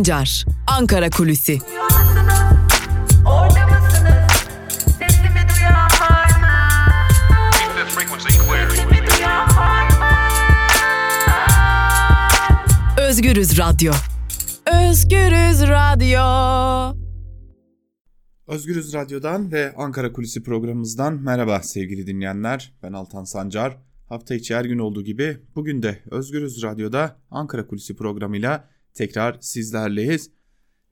Sancar, Ankara Kulüsi. Özgürüz Radyo. Özgürüz Radyo. Özgürüz Radyo'dan ve Ankara Kulisi programımızdan merhaba sevgili dinleyenler. Ben Altan Sancar. Hafta içi her gün olduğu gibi bugün de Özgürüz Radyo'da Ankara Kulisi programıyla tekrar sizlerleyiz.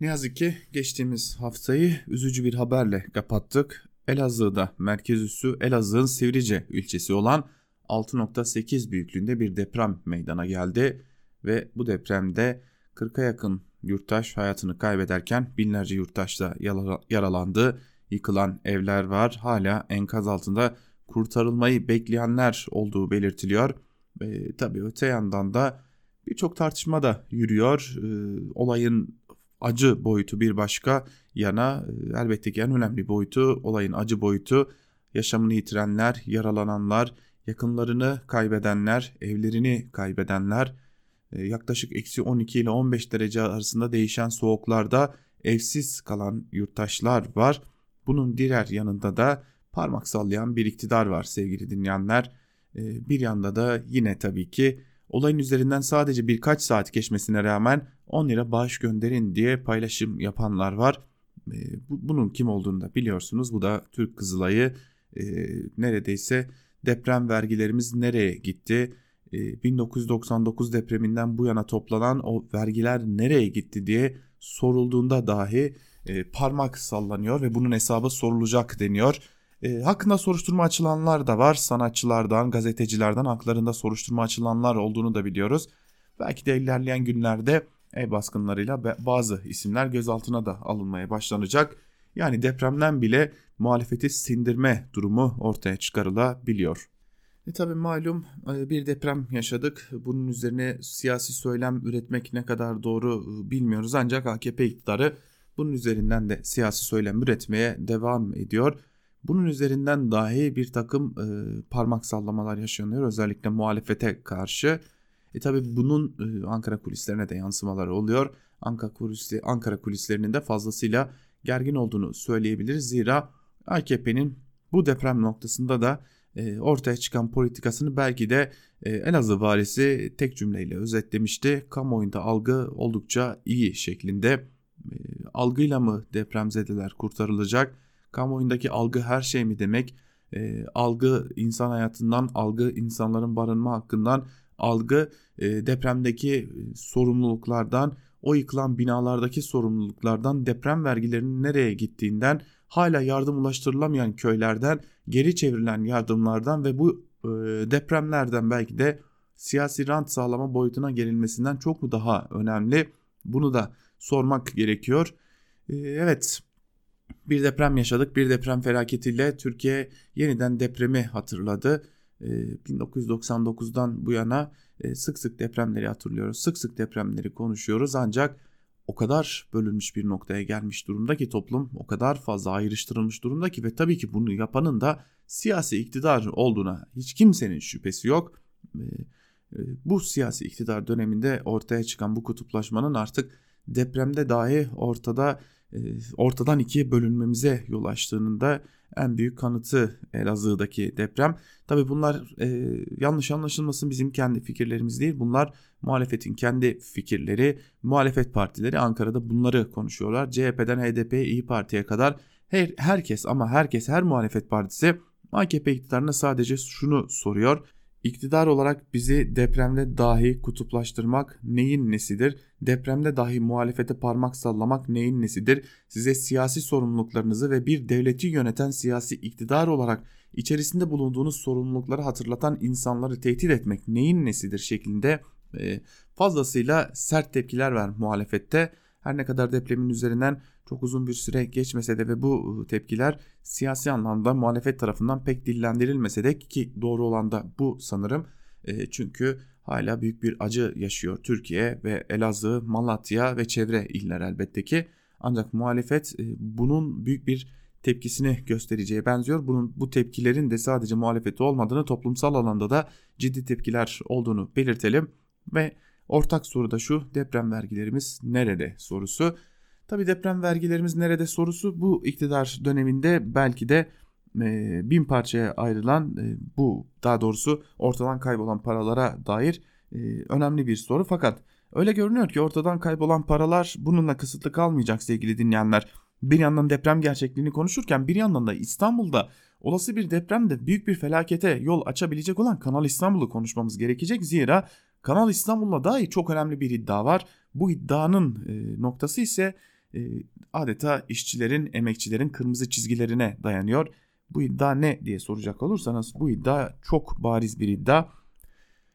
Ne yazık ki geçtiğimiz haftayı üzücü bir haberle kapattık. Elazığ'da merkez üssü Elazığ'ın Sivrice ilçesi olan 6.8 büyüklüğünde bir deprem meydana geldi ve bu depremde 40'a yakın yurttaş hayatını kaybederken binlerce yurttaş da yaralandı. Yıkılan evler var. Hala enkaz altında kurtarılmayı bekleyenler olduğu belirtiliyor. E, tabii öte yandan da birçok tartışma da yürüyor. E, olayın acı boyutu bir başka yana e, elbette ki en önemli boyutu olayın acı boyutu yaşamını yitirenler, yaralananlar, yakınlarını kaybedenler, evlerini kaybedenler, e, yaklaşık eksi 12 ile 15 derece arasında değişen soğuklarda evsiz kalan yurttaşlar var. Bunun diğer yanında da parmak sallayan bir iktidar var sevgili dinleyenler. E, bir yanda da yine tabii ki olayın üzerinden sadece birkaç saat geçmesine rağmen 10 lira bağış gönderin diye paylaşım yapanlar var. E, bunun kim olduğunu da biliyorsunuz. Bu da Türk Kızılay'ı neredeyse deprem vergilerimiz nereye gitti? 1999 ee, depreminden bu yana toplanan o vergiler nereye gitti diye sorulduğunda dahi e, parmak sallanıyor ve bunun hesabı sorulacak deniyor. E, hakkında soruşturma açılanlar da var. Sanatçılardan, gazetecilerden haklarında soruşturma açılanlar olduğunu da biliyoruz. Belki de ilerleyen günlerde ev baskınlarıyla bazı isimler gözaltına da alınmaya başlanacak. Yani depremden bile muhalefeti sindirme durumu ortaya çıkarılabiliyor. E tabi malum e, bir deprem yaşadık. Bunun üzerine siyasi söylem üretmek ne kadar doğru e, bilmiyoruz. Ancak AKP iktidarı bunun üzerinden de siyasi söylem üretmeye devam ediyor. Bunun üzerinden dahi bir takım e, parmak sallamalar yaşanıyor özellikle muhalefete karşı. E tabi bunun e, Ankara kulislerine de yansımaları oluyor. Ankara, kulisi, Ankara kulislerinin de fazlasıyla gergin olduğunu söyleyebiliriz. Zira AKP'nin bu deprem noktasında da e, ortaya çıkan politikasını belki de e, Elazığ valisi tek cümleyle özetlemişti. Kamuoyunda algı oldukça iyi şeklinde. E, algıyla mı depremzedeler kurtarılacak? Kamuoyundaki algı her şey mi demek? Algı insan hayatından, algı insanların barınma hakkından, algı depremdeki sorumluluklardan, o yıkılan binalardaki sorumluluklardan, deprem vergilerinin nereye gittiğinden, hala yardım ulaştırılamayan köylerden geri çevrilen yardımlardan ve bu e, depremlerden belki de siyasi rant sağlama boyutuna gelinmesinden çok mu daha önemli? Bunu da sormak gerekiyor. E, evet bir deprem yaşadık. Bir deprem felaketiyle Türkiye yeniden depremi hatırladı. E, 1999'dan bu yana e, sık sık depremleri hatırlıyoruz. Sık sık depremleri konuşuyoruz ancak o kadar bölünmüş bir noktaya gelmiş durumda ki toplum o kadar fazla ayrıştırılmış durumda ki ve tabii ki bunu yapanın da siyasi iktidar olduğuna hiç kimsenin şüphesi yok. Ee, e, bu siyasi iktidar döneminde ortaya çıkan bu kutuplaşmanın artık depremde dahi ortada ortadan ikiye bölünmemize yol açtığının da en büyük kanıtı Elazığ'daki deprem. Tabi bunlar e, yanlış anlaşılmasın bizim kendi fikirlerimiz değil. Bunlar muhalefetin kendi fikirleri. Muhalefet partileri Ankara'da bunları konuşuyorlar. CHP'den HDP, İyi Parti'ye kadar her, herkes ama herkes her muhalefet partisi AKP iktidarına sadece şunu soruyor. İktidar olarak bizi depremde dahi kutuplaştırmak neyin nesidir? Depremde dahi muhalefete parmak sallamak neyin nesidir? Size siyasi sorumluluklarınızı ve bir devleti yöneten siyasi iktidar olarak içerisinde bulunduğunuz sorumlulukları hatırlatan insanları tehdit etmek neyin nesidir şeklinde fazlasıyla sert tepkiler var muhalefette. Her ne kadar depremin üzerinden çok uzun bir süre geçmese de ve bu tepkiler siyasi anlamda muhalefet tarafından pek dillendirilmese de ki doğru olan da bu sanırım. E, çünkü hala büyük bir acı yaşıyor Türkiye ve Elazığ, Malatya ve çevre iller elbette ki. Ancak muhalefet e, bunun büyük bir tepkisini göstereceğe benziyor. Bunun bu tepkilerin de sadece muhalefeti olmadığını toplumsal alanda da ciddi tepkiler olduğunu belirtelim ve Ortak soru da şu deprem vergilerimiz nerede sorusu. Tabi deprem vergilerimiz nerede sorusu bu iktidar döneminde belki de e, bin parçaya ayrılan e, bu daha doğrusu ortadan kaybolan paralara dair e, önemli bir soru. Fakat öyle görünüyor ki ortadan kaybolan paralar bununla kısıtlı kalmayacak sevgili dinleyenler. Bir yandan deprem gerçekliğini konuşurken bir yandan da İstanbul'da olası bir depremde büyük bir felakete yol açabilecek olan Kanal İstanbul'u konuşmamız gerekecek. Zira Kanal İstanbul'la dair çok önemli bir iddia var. Bu iddianın e, noktası ise e, adeta işçilerin, emekçilerin kırmızı çizgilerine dayanıyor. Bu iddia ne diye soracak olursanız bu iddia çok bariz bir iddia.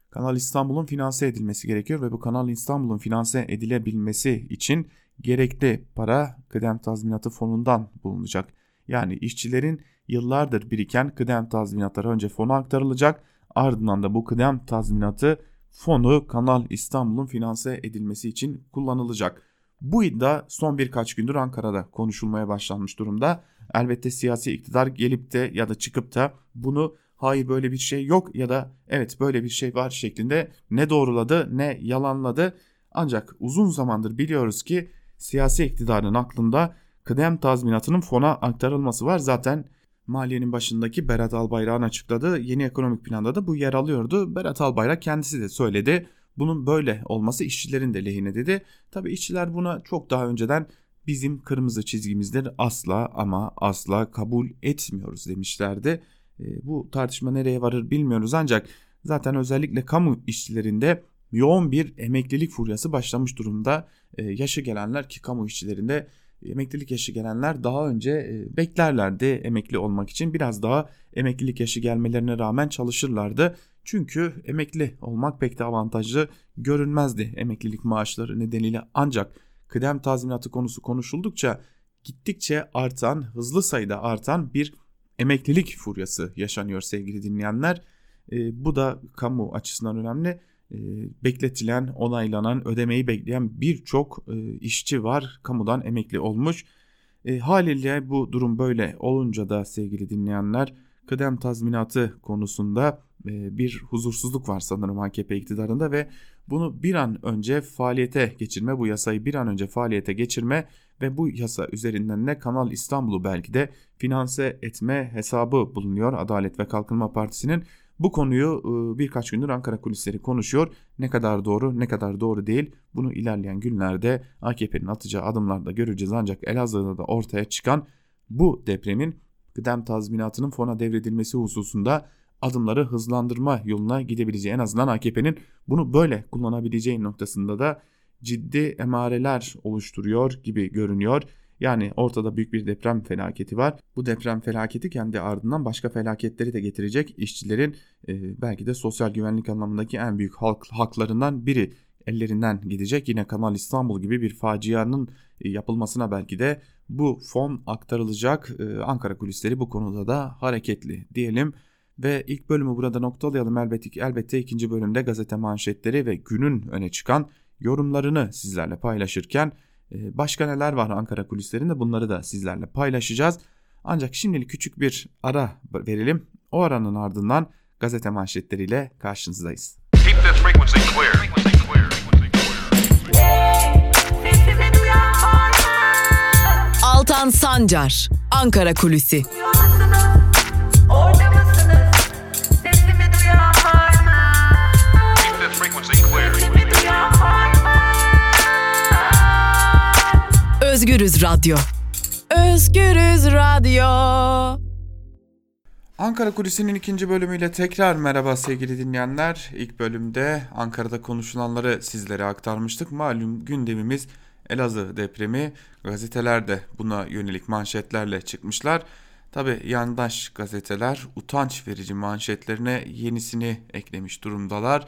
Kanal İstanbul'un finanse edilmesi gerekiyor ve bu Kanal İstanbul'un finanse edilebilmesi için gerekli para kıdem tazminatı fonundan bulunacak. Yani işçilerin yıllardır biriken kıdem tazminatları önce fona aktarılacak ardından da bu kıdem tazminatı fonu Kanal İstanbul'un finanse edilmesi için kullanılacak. Bu iddia son birkaç gündür Ankara'da konuşulmaya başlanmış durumda. Elbette siyasi iktidar gelip de ya da çıkıp da bunu hayır böyle bir şey yok ya da evet böyle bir şey var şeklinde ne doğruladı ne yalanladı. Ancak uzun zamandır biliyoruz ki siyasi iktidarın aklında kıdem tazminatının fona aktarılması var. Zaten maliyenin başındaki Berat Albayrak'ın açıkladığı yeni ekonomik planda da bu yer alıyordu. Berat Albayrak kendisi de söyledi. Bunun böyle olması işçilerin de lehine dedi. Tabi işçiler buna çok daha önceden bizim kırmızı çizgimizdir asla ama asla kabul etmiyoruz demişlerdi. E, bu tartışma nereye varır bilmiyoruz ancak zaten özellikle kamu işçilerinde yoğun bir emeklilik furyası başlamış durumda. E, yaşı gelenler ki kamu işçilerinde emeklilik yaşı gelenler daha önce e, beklerlerdi emekli olmak için biraz daha emeklilik yaşı gelmelerine rağmen çalışırlardı. Çünkü emekli olmak pek de avantajlı görünmezdi emeklilik maaşları nedeniyle ancak kıdem tazminatı konusu konuşuldukça gittikçe artan hızlı sayıda artan bir emeklilik furyası yaşanıyor sevgili dinleyenler. E, bu da kamu açısından önemli. E, bekletilen, onaylanan, ödemeyi bekleyen birçok e, işçi var. Kamudan emekli olmuş. E, haliyle bu durum böyle olunca da sevgili dinleyenler kıdem tazminatı konusunda e, bir huzursuzluk var sanırım AKP iktidarında ve bunu bir an önce faaliyete geçirme, bu yasayı bir an önce faaliyete geçirme ve bu yasa üzerinden ne Kanal İstanbul'u belki de finanse etme hesabı bulunuyor Adalet ve Kalkınma Partisi'nin. Bu konuyu e, birkaç gündür Ankara kulisleri konuşuyor. Ne kadar doğru ne kadar doğru değil bunu ilerleyen günlerde AKP'nin atacağı adımlarda göreceğiz. Ancak Elazığ'da da ortaya çıkan bu depremin kıdem tazminatının fona devredilmesi hususunda adımları hızlandırma yoluna gidebileceği en azından AKP'nin bunu böyle kullanabileceği noktasında da ciddi emareler oluşturuyor gibi görünüyor. Yani ortada büyük bir deprem felaketi var. Bu deprem felaketi kendi ardından başka felaketleri de getirecek. İşçilerin e, belki de sosyal güvenlik anlamındaki en büyük halk, haklarından biri ellerinden gidecek. Yine Kanal İstanbul gibi bir facianın e, yapılmasına belki de bu fon aktarılacak. E, Ankara kulisleri bu konuda da hareketli diyelim. Ve ilk bölümü burada noktalayalım elbette, elbette ikinci bölümde gazete manşetleri ve günün öne çıkan yorumlarını sizlerle paylaşırken başka neler var Ankara kulislerinde bunları da sizlerle paylaşacağız. Ancak şimdilik küçük bir ara verelim. O aranın ardından gazete manşetleriyle karşınızdayız. Altan Sancar, Ankara Kulüsi. Özgürüz Radyo. Özgürüz Radyo. Ankara Kulisi'nin ikinci bölümüyle tekrar merhaba sevgili dinleyenler. İlk bölümde Ankara'da konuşulanları sizlere aktarmıştık. Malum gündemimiz Elazığ depremi. Gazeteler de buna yönelik manşetlerle çıkmışlar. Tabi yandaş gazeteler utanç verici manşetlerine yenisini eklemiş durumdalar.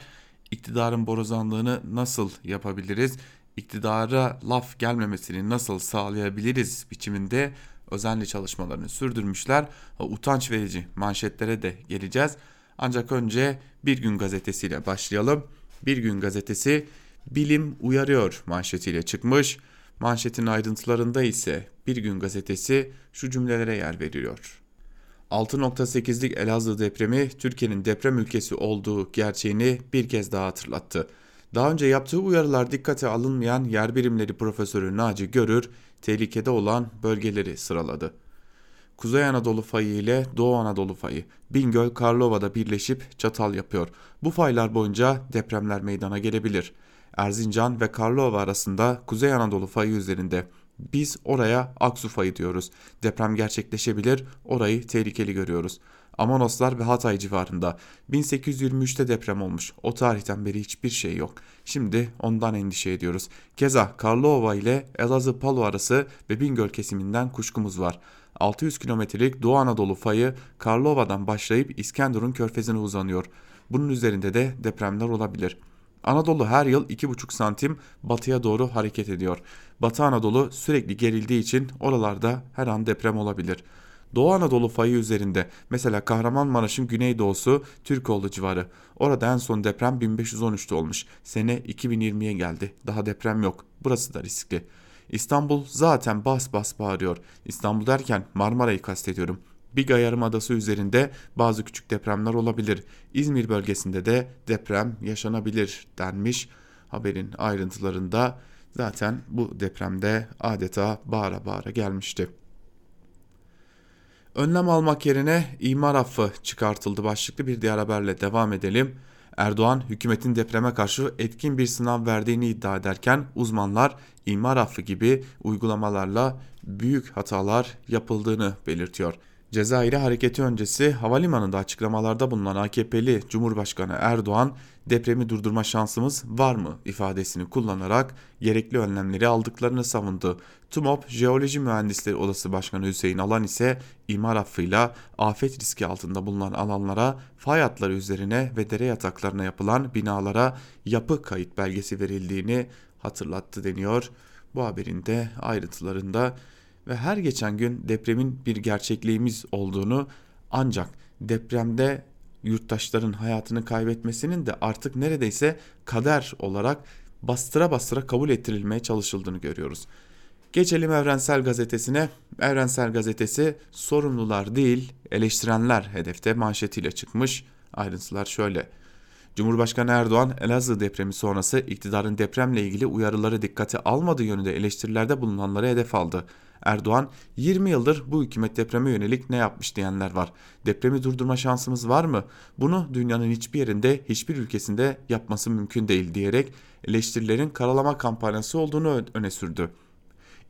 İktidarın borazanlığını nasıl yapabiliriz? İktidara laf gelmemesini nasıl sağlayabiliriz biçiminde özenli çalışmalarını sürdürmüşler. Utanç verici manşetlere de geleceğiz. Ancak önce Bir Gün gazetesiyle başlayalım. Bir Gün gazetesi bilim uyarıyor manşetiyle çıkmış. Manşetin ayrıntılarında ise Bir Gün gazetesi şu cümlelere yer veriyor. 6.8'lik Elazığ depremi Türkiye'nin deprem ülkesi olduğu gerçeğini bir kez daha hatırlattı. Daha önce yaptığı uyarılar dikkate alınmayan yer birimleri profesörü Naci Görür, tehlikede olan bölgeleri sıraladı. Kuzey Anadolu fayı ile Doğu Anadolu fayı Bingöl Karlova'da birleşip çatal yapıyor. Bu faylar boyunca depremler meydana gelebilir. Erzincan ve Karlova arasında Kuzey Anadolu fayı üzerinde biz oraya Aksu fayı diyoruz. Deprem gerçekleşebilir, orayı tehlikeli görüyoruz. Amanoslar ve Hatay civarında 1823'te deprem olmuş. O tarihten beri hiçbir şey yok. Şimdi ondan endişe ediyoruz. Keza Karlova ile Elazığ Palu arası ve Bingöl kesiminden kuşkumuz var. 600 kilometrelik Doğu Anadolu fayı Karlova'dan başlayıp İskenderun körfezine uzanıyor. Bunun üzerinde de depremler olabilir. Anadolu her yıl 2,5 santim batıya doğru hareket ediyor. Batı Anadolu sürekli gerildiği için oralarda her an deprem olabilir. Doğu Anadolu fayı üzerinde mesela Kahramanmaraş'ın güneydoğusu Türkoğlu civarı. Orada en son deprem 1513'te olmuş. Sene 2020'ye geldi. Daha deprem yok. Burası da riskli. İstanbul zaten bas bas bağırıyor. İstanbul derken Marmara'yı kastediyorum. Biga Yarımadası üzerinde bazı küçük depremler olabilir. İzmir bölgesinde de deprem yaşanabilir denmiş. Haberin ayrıntılarında zaten bu depremde adeta bağıra bağıra gelmişti. Önlem almak yerine imar affı çıkartıldı başlıklı bir diğer haberle devam edelim. Erdoğan hükümetin depreme karşı etkin bir sınav verdiğini iddia ederken uzmanlar imar affı gibi uygulamalarla büyük hatalar yapıldığını belirtiyor. Cezayir'e hareketi öncesi havalimanında açıklamalarda bulunan AKP'li Cumhurbaşkanı Erdoğan depremi durdurma şansımız var mı ifadesini kullanarak gerekli önlemleri aldıklarını savundu. TUMOP Jeoloji Mühendisleri Odası Başkanı Hüseyin Alan ise imar affıyla afet riski altında bulunan alanlara fay hatları üzerine ve dere yataklarına yapılan binalara yapı kayıt belgesi verildiğini hatırlattı deniyor. Bu haberin de ayrıntılarında ve her geçen gün depremin bir gerçekliğimiz olduğunu ancak depremde yurttaşların hayatını kaybetmesinin de artık neredeyse kader olarak bastıra bastıra kabul ettirilmeye çalışıldığını görüyoruz. Geçelim Evrensel Gazetesi'ne. Evrensel Gazetesi sorumlular değil eleştirenler hedefte manşetiyle çıkmış. Ayrıntılar şöyle. Cumhurbaşkanı Erdoğan Elazığ depremi sonrası iktidarın depremle ilgili uyarıları dikkate almadığı yönünde eleştirilerde bulunanları hedef aldı. Erdoğan 20 yıldır bu hükümet depreme yönelik ne yapmış diyenler var. Depremi durdurma şansımız var mı? Bunu dünyanın hiçbir yerinde hiçbir ülkesinde yapması mümkün değil diyerek eleştirilerin karalama kampanyası olduğunu öne sürdü.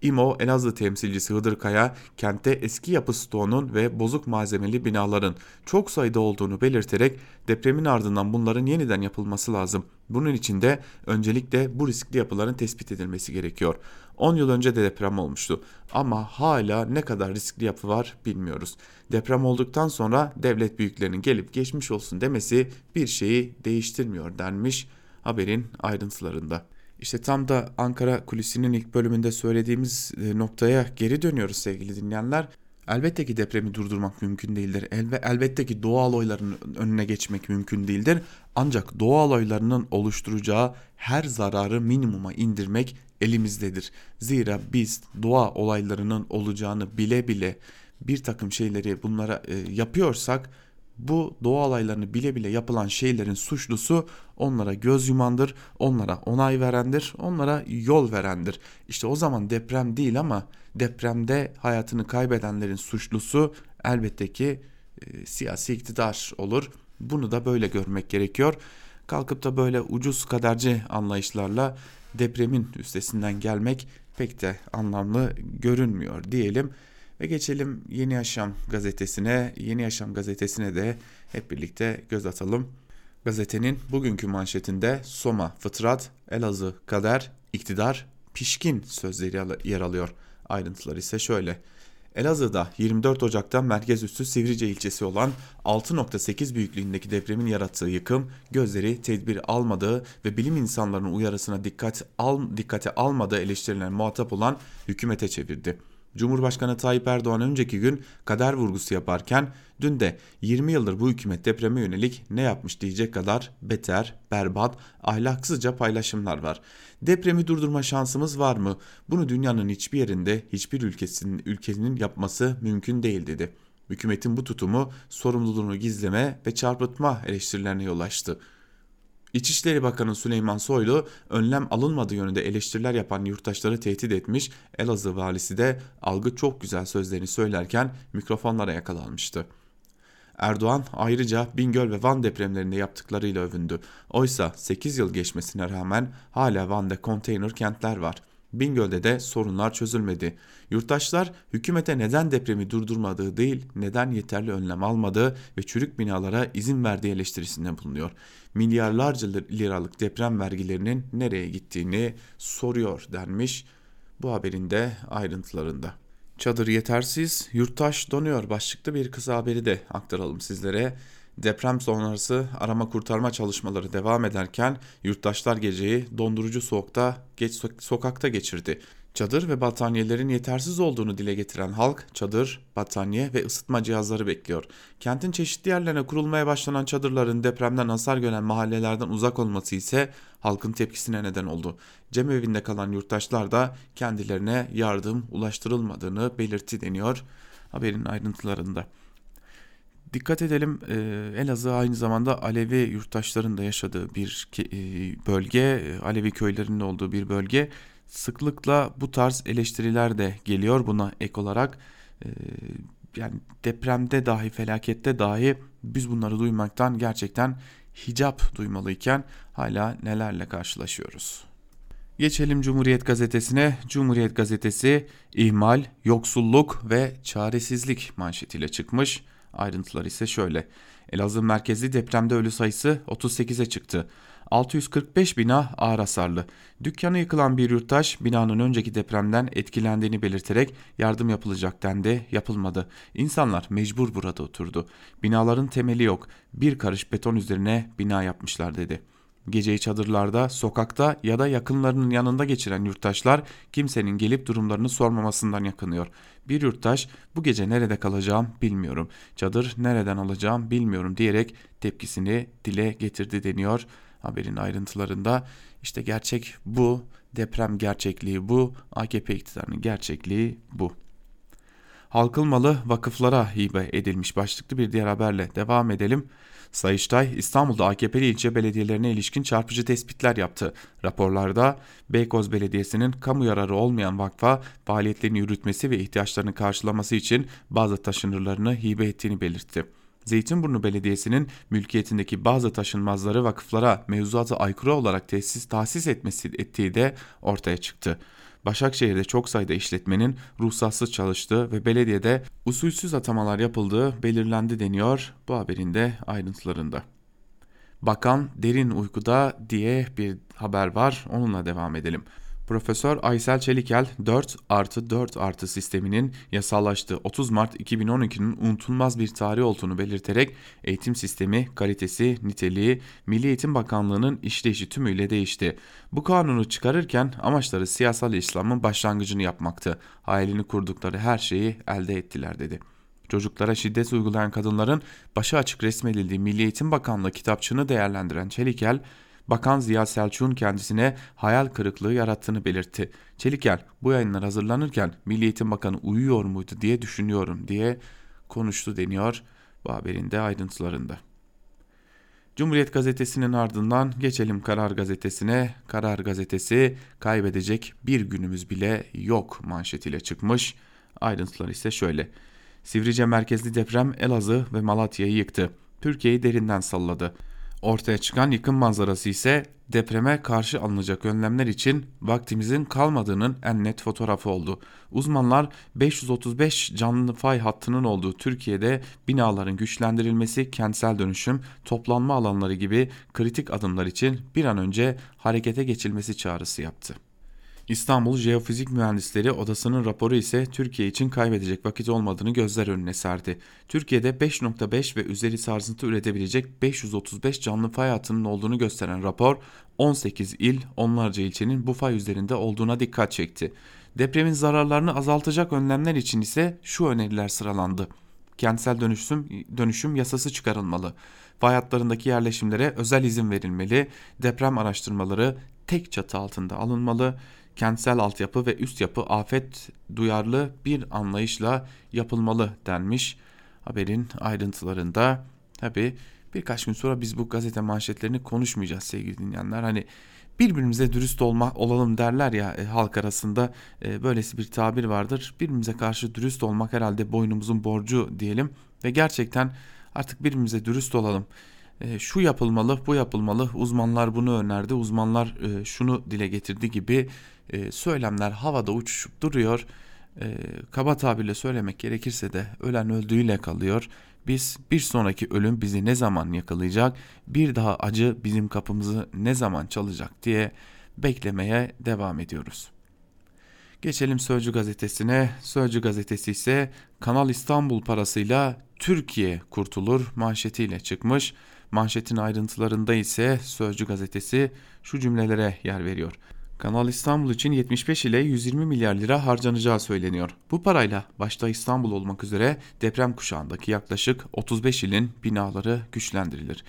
İMO Elazığ temsilcisi Hıdır Kaya kentte eski yapı stoğunun ve bozuk malzemeli binaların çok sayıda olduğunu belirterek depremin ardından bunların yeniden yapılması lazım. Bunun için de öncelikle bu riskli yapıların tespit edilmesi gerekiyor. 10 yıl önce de deprem olmuştu ama hala ne kadar riskli yapı var bilmiyoruz. Deprem olduktan sonra devlet büyüklerinin gelip geçmiş olsun demesi bir şeyi değiştirmiyor denmiş haberin ayrıntılarında. İşte tam da Ankara Kulisi'nin ilk bölümünde söylediğimiz e, noktaya geri dönüyoruz sevgili dinleyenler. Elbette ki depremi durdurmak mümkün değildir. Elbe, elbette ki doğal olayların önüne geçmek mümkün değildir. Ancak doğal olaylarının oluşturacağı her zararı minimuma indirmek elimizdedir. Zira biz doğa olaylarının olacağını bile bile bir takım şeyleri bunlara e, yapıyorsak bu doğa olaylarını bile bile yapılan şeylerin suçlusu onlara göz yumandır, onlara onay verendir, onlara yol verendir. İşte o zaman deprem değil ama depremde hayatını kaybedenlerin suçlusu elbette ki e, siyasi iktidar olur. Bunu da böyle görmek gerekiyor. Kalkıp da böyle ucuz kaderci anlayışlarla depremin üstesinden gelmek pek de anlamlı görünmüyor diyelim. Ve geçelim Yeni Yaşam gazetesine. Yeni Yaşam gazetesine de hep birlikte göz atalım. Gazetenin bugünkü manşetinde Soma, Fıtrat, Elazığ, Kader, İktidar, Pişkin sözleri yer alıyor. Ayrıntılar ise şöyle. Elazığ'da 24 Ocak'ta merkez üssü Sivrice ilçesi olan 6.8 büyüklüğündeki depremin yarattığı yıkım gözleri tedbir almadığı ve bilim insanlarının uyarısına dikkat al, dikkate almadığı eleştirilen muhatap olan hükümete çevirdi. Cumhurbaşkanı Tayyip Erdoğan önceki gün kader vurgusu yaparken dün de 20 yıldır bu hükümet depreme yönelik ne yapmış diyecek kadar beter, berbat, ahlaksızca paylaşımlar var. Depremi durdurma şansımız var mı? Bunu dünyanın hiçbir yerinde hiçbir ülkesinin ülkenin yapması mümkün değil dedi. Hükümetin bu tutumu sorumluluğunu gizleme ve çarpıtma eleştirilerine yol açtı. İçişleri Bakanı Süleyman Soylu önlem alınmadığı yönünde eleştiriler yapan yurttaşları tehdit etmiş. Elazığ valisi de algı çok güzel sözlerini söylerken mikrofonlara yakalanmıştı. Erdoğan ayrıca Bingöl ve Van depremlerinde yaptıklarıyla övündü. Oysa 8 yıl geçmesine rağmen hala Van'da konteyner kentler var. Bingöl'de de sorunlar çözülmedi. Yurttaşlar hükümete neden depremi durdurmadığı değil, neden yeterli önlem almadığı ve çürük binalara izin verdiği eleştirisinde bulunuyor. Milyarlarca liralık deprem vergilerinin nereye gittiğini soruyor denmiş bu haberin de ayrıntılarında. Çadır yetersiz, yurttaş donuyor başlıklı bir kısa haberi de aktaralım sizlere. Deprem sonrası arama kurtarma çalışmaları devam ederken yurttaşlar geceyi dondurucu soğukta geç sokakta geçirdi. Çadır ve battaniyelerin yetersiz olduğunu dile getiren halk çadır, battaniye ve ısıtma cihazları bekliyor. Kentin çeşitli yerlerine kurulmaya başlanan çadırların depremden hasar gören mahallelerden uzak olması ise halkın tepkisine neden oldu. Cemevinde kalan yurttaşlar da kendilerine yardım ulaştırılmadığını belirtti deniyor haberin ayrıntılarında. Dikkat edelim Elazığ aynı zamanda Alevi yurttaşların da yaşadığı bir bölge, Alevi köylerinin olduğu bir bölge sıklıkla bu tarz eleştiriler de geliyor buna ek olarak. Yani depremde dahi felakette dahi biz bunları duymaktan gerçekten hicap duymalıyken hala nelerle karşılaşıyoruz. Geçelim Cumhuriyet Gazetesi'ne. Cumhuriyet Gazetesi ihmal, yoksulluk ve çaresizlik manşetiyle çıkmış. Ayrıntılar ise şöyle. Elazığ merkezli depremde ölü sayısı 38'e çıktı. 645 bina ağır hasarlı. Dükkanı yıkılan bir yurttaş binanın önceki depremden etkilendiğini belirterek yardım yapılacak dendi, yapılmadı. İnsanlar mecbur burada oturdu. Binaların temeli yok. Bir karış beton üzerine bina yapmışlar dedi. Geceyi çadırlarda, sokakta ya da yakınlarının yanında geçiren yurttaşlar kimsenin gelip durumlarını sormamasından yakınıyor. Bir yurttaş bu gece nerede kalacağım bilmiyorum, çadır nereden alacağım bilmiyorum diyerek tepkisini dile getirdi deniyor haberin ayrıntılarında. İşte gerçek bu, deprem gerçekliği bu, AKP iktidarının gerçekliği bu. Halkın malı vakıflara hibe edilmiş başlıklı bir diğer haberle devam edelim. Sayıştay İstanbul'da AKP'li ilçe belediyelerine ilişkin çarpıcı tespitler yaptı. Raporlarda Beykoz Belediyesi'nin kamu yararı olmayan vakfa faaliyetlerini yürütmesi ve ihtiyaçlarını karşılaması için bazı taşınırlarını hibe ettiğini belirtti. Zeytinburnu Belediyesi'nin mülkiyetindeki bazı taşınmazları vakıflara mevzuatı aykırı olarak tesis tahsis etmesi ettiği de ortaya çıktı. Başakşehir'de çok sayıda işletmenin ruhsatsız çalıştığı ve belediyede usulsüz atamalar yapıldığı belirlendi deniyor bu haberin de ayrıntılarında. Bakan derin uykuda diye bir haber var onunla devam edelim. Profesör Aysel Çelikel 4 artı 4 artı sisteminin yasallaştığı 30 Mart 2012'nin unutulmaz bir tarih olduğunu belirterek eğitim sistemi, kalitesi, niteliği Milli Eğitim Bakanlığı'nın işleyişi tümüyle değişti. Bu kanunu çıkarırken amaçları siyasal İslam'ın başlangıcını yapmaktı. Hayalini kurdukları her şeyi elde ettiler dedi. Çocuklara şiddet uygulayan kadınların başı açık resmedildiği Milli Eğitim Bakanlığı kitapçığını değerlendiren Çelikel, Bakan Ziya Selçuk'un kendisine hayal kırıklığı yarattığını belirtti. Çelikel bu yayınlar hazırlanırken Milli Eğitim Bakanı uyuyor muydu diye düşünüyorum diye konuştu deniyor bu haberin de ayrıntılarında. Cumhuriyet gazetesinin ardından geçelim Karar gazetesine. Karar gazetesi kaybedecek bir günümüz bile yok manşetiyle çıkmış. Ayrıntılar ise şöyle. Sivrice merkezli deprem Elazığ ve Malatya'yı yıktı. Türkiye'yi derinden salladı. Ortaya çıkan yıkım manzarası ise depreme karşı alınacak önlemler için vaktimizin kalmadığının en net fotoğrafı oldu. Uzmanlar 535 canlı fay hattının olduğu Türkiye'de binaların güçlendirilmesi, kentsel dönüşüm, toplanma alanları gibi kritik adımlar için bir an önce harekete geçilmesi çağrısı yaptı. İstanbul Jeofizik Mühendisleri Odası'nın raporu ise Türkiye için kaybedecek vakit olmadığını gözler önüne serdi. Türkiye'de 5.5 ve üzeri sarsıntı üretebilecek 535 canlı fay hattının olduğunu gösteren rapor 18 il, onlarca ilçenin bu fay üzerinde olduğuna dikkat çekti. Depremin zararlarını azaltacak önlemler için ise şu öneriler sıralandı. Kentsel dönüşüm, dönüşüm yasası çıkarılmalı. Fay hatlarındaki yerleşimlere özel izin verilmeli, deprem araştırmaları tek çatı altında alınmalı, kentsel altyapı ve üst yapı afet duyarlı bir anlayışla yapılmalı denmiş haberin ayrıntılarında. Tabi birkaç gün sonra biz bu gazete manşetlerini konuşmayacağız sevgili dinleyenler. Hani birbirimize dürüst olma olalım derler ya e, halk arasında e, böylesi bir tabir vardır. Birbirimize karşı dürüst olmak herhalde boynumuzun borcu diyelim ve gerçekten artık birbirimize dürüst olalım. E, şu yapılmalı, bu yapılmalı. Uzmanlar bunu önerdi. Uzmanlar e, şunu dile getirdi gibi e, söylemler havada uçuşup duruyor. E, kaba tabirle söylemek gerekirse de ölen öldüğüyle kalıyor. Biz bir sonraki ölüm bizi ne zaman yakalayacak, bir daha acı bizim kapımızı ne zaman çalacak diye beklemeye devam ediyoruz. Geçelim Sözcü gazetesine. Sözcü gazetesi ise Kanal İstanbul parasıyla Türkiye kurtulur manşetiyle çıkmış. Manşetin ayrıntılarında ise Sözcü gazetesi şu cümlelere yer veriyor. Kanal İstanbul için 75 ile 120 milyar lira harcanacağı söyleniyor. Bu parayla başta İstanbul olmak üzere deprem kuşağındaki yaklaşık 35 ilin binaları güçlendirilir.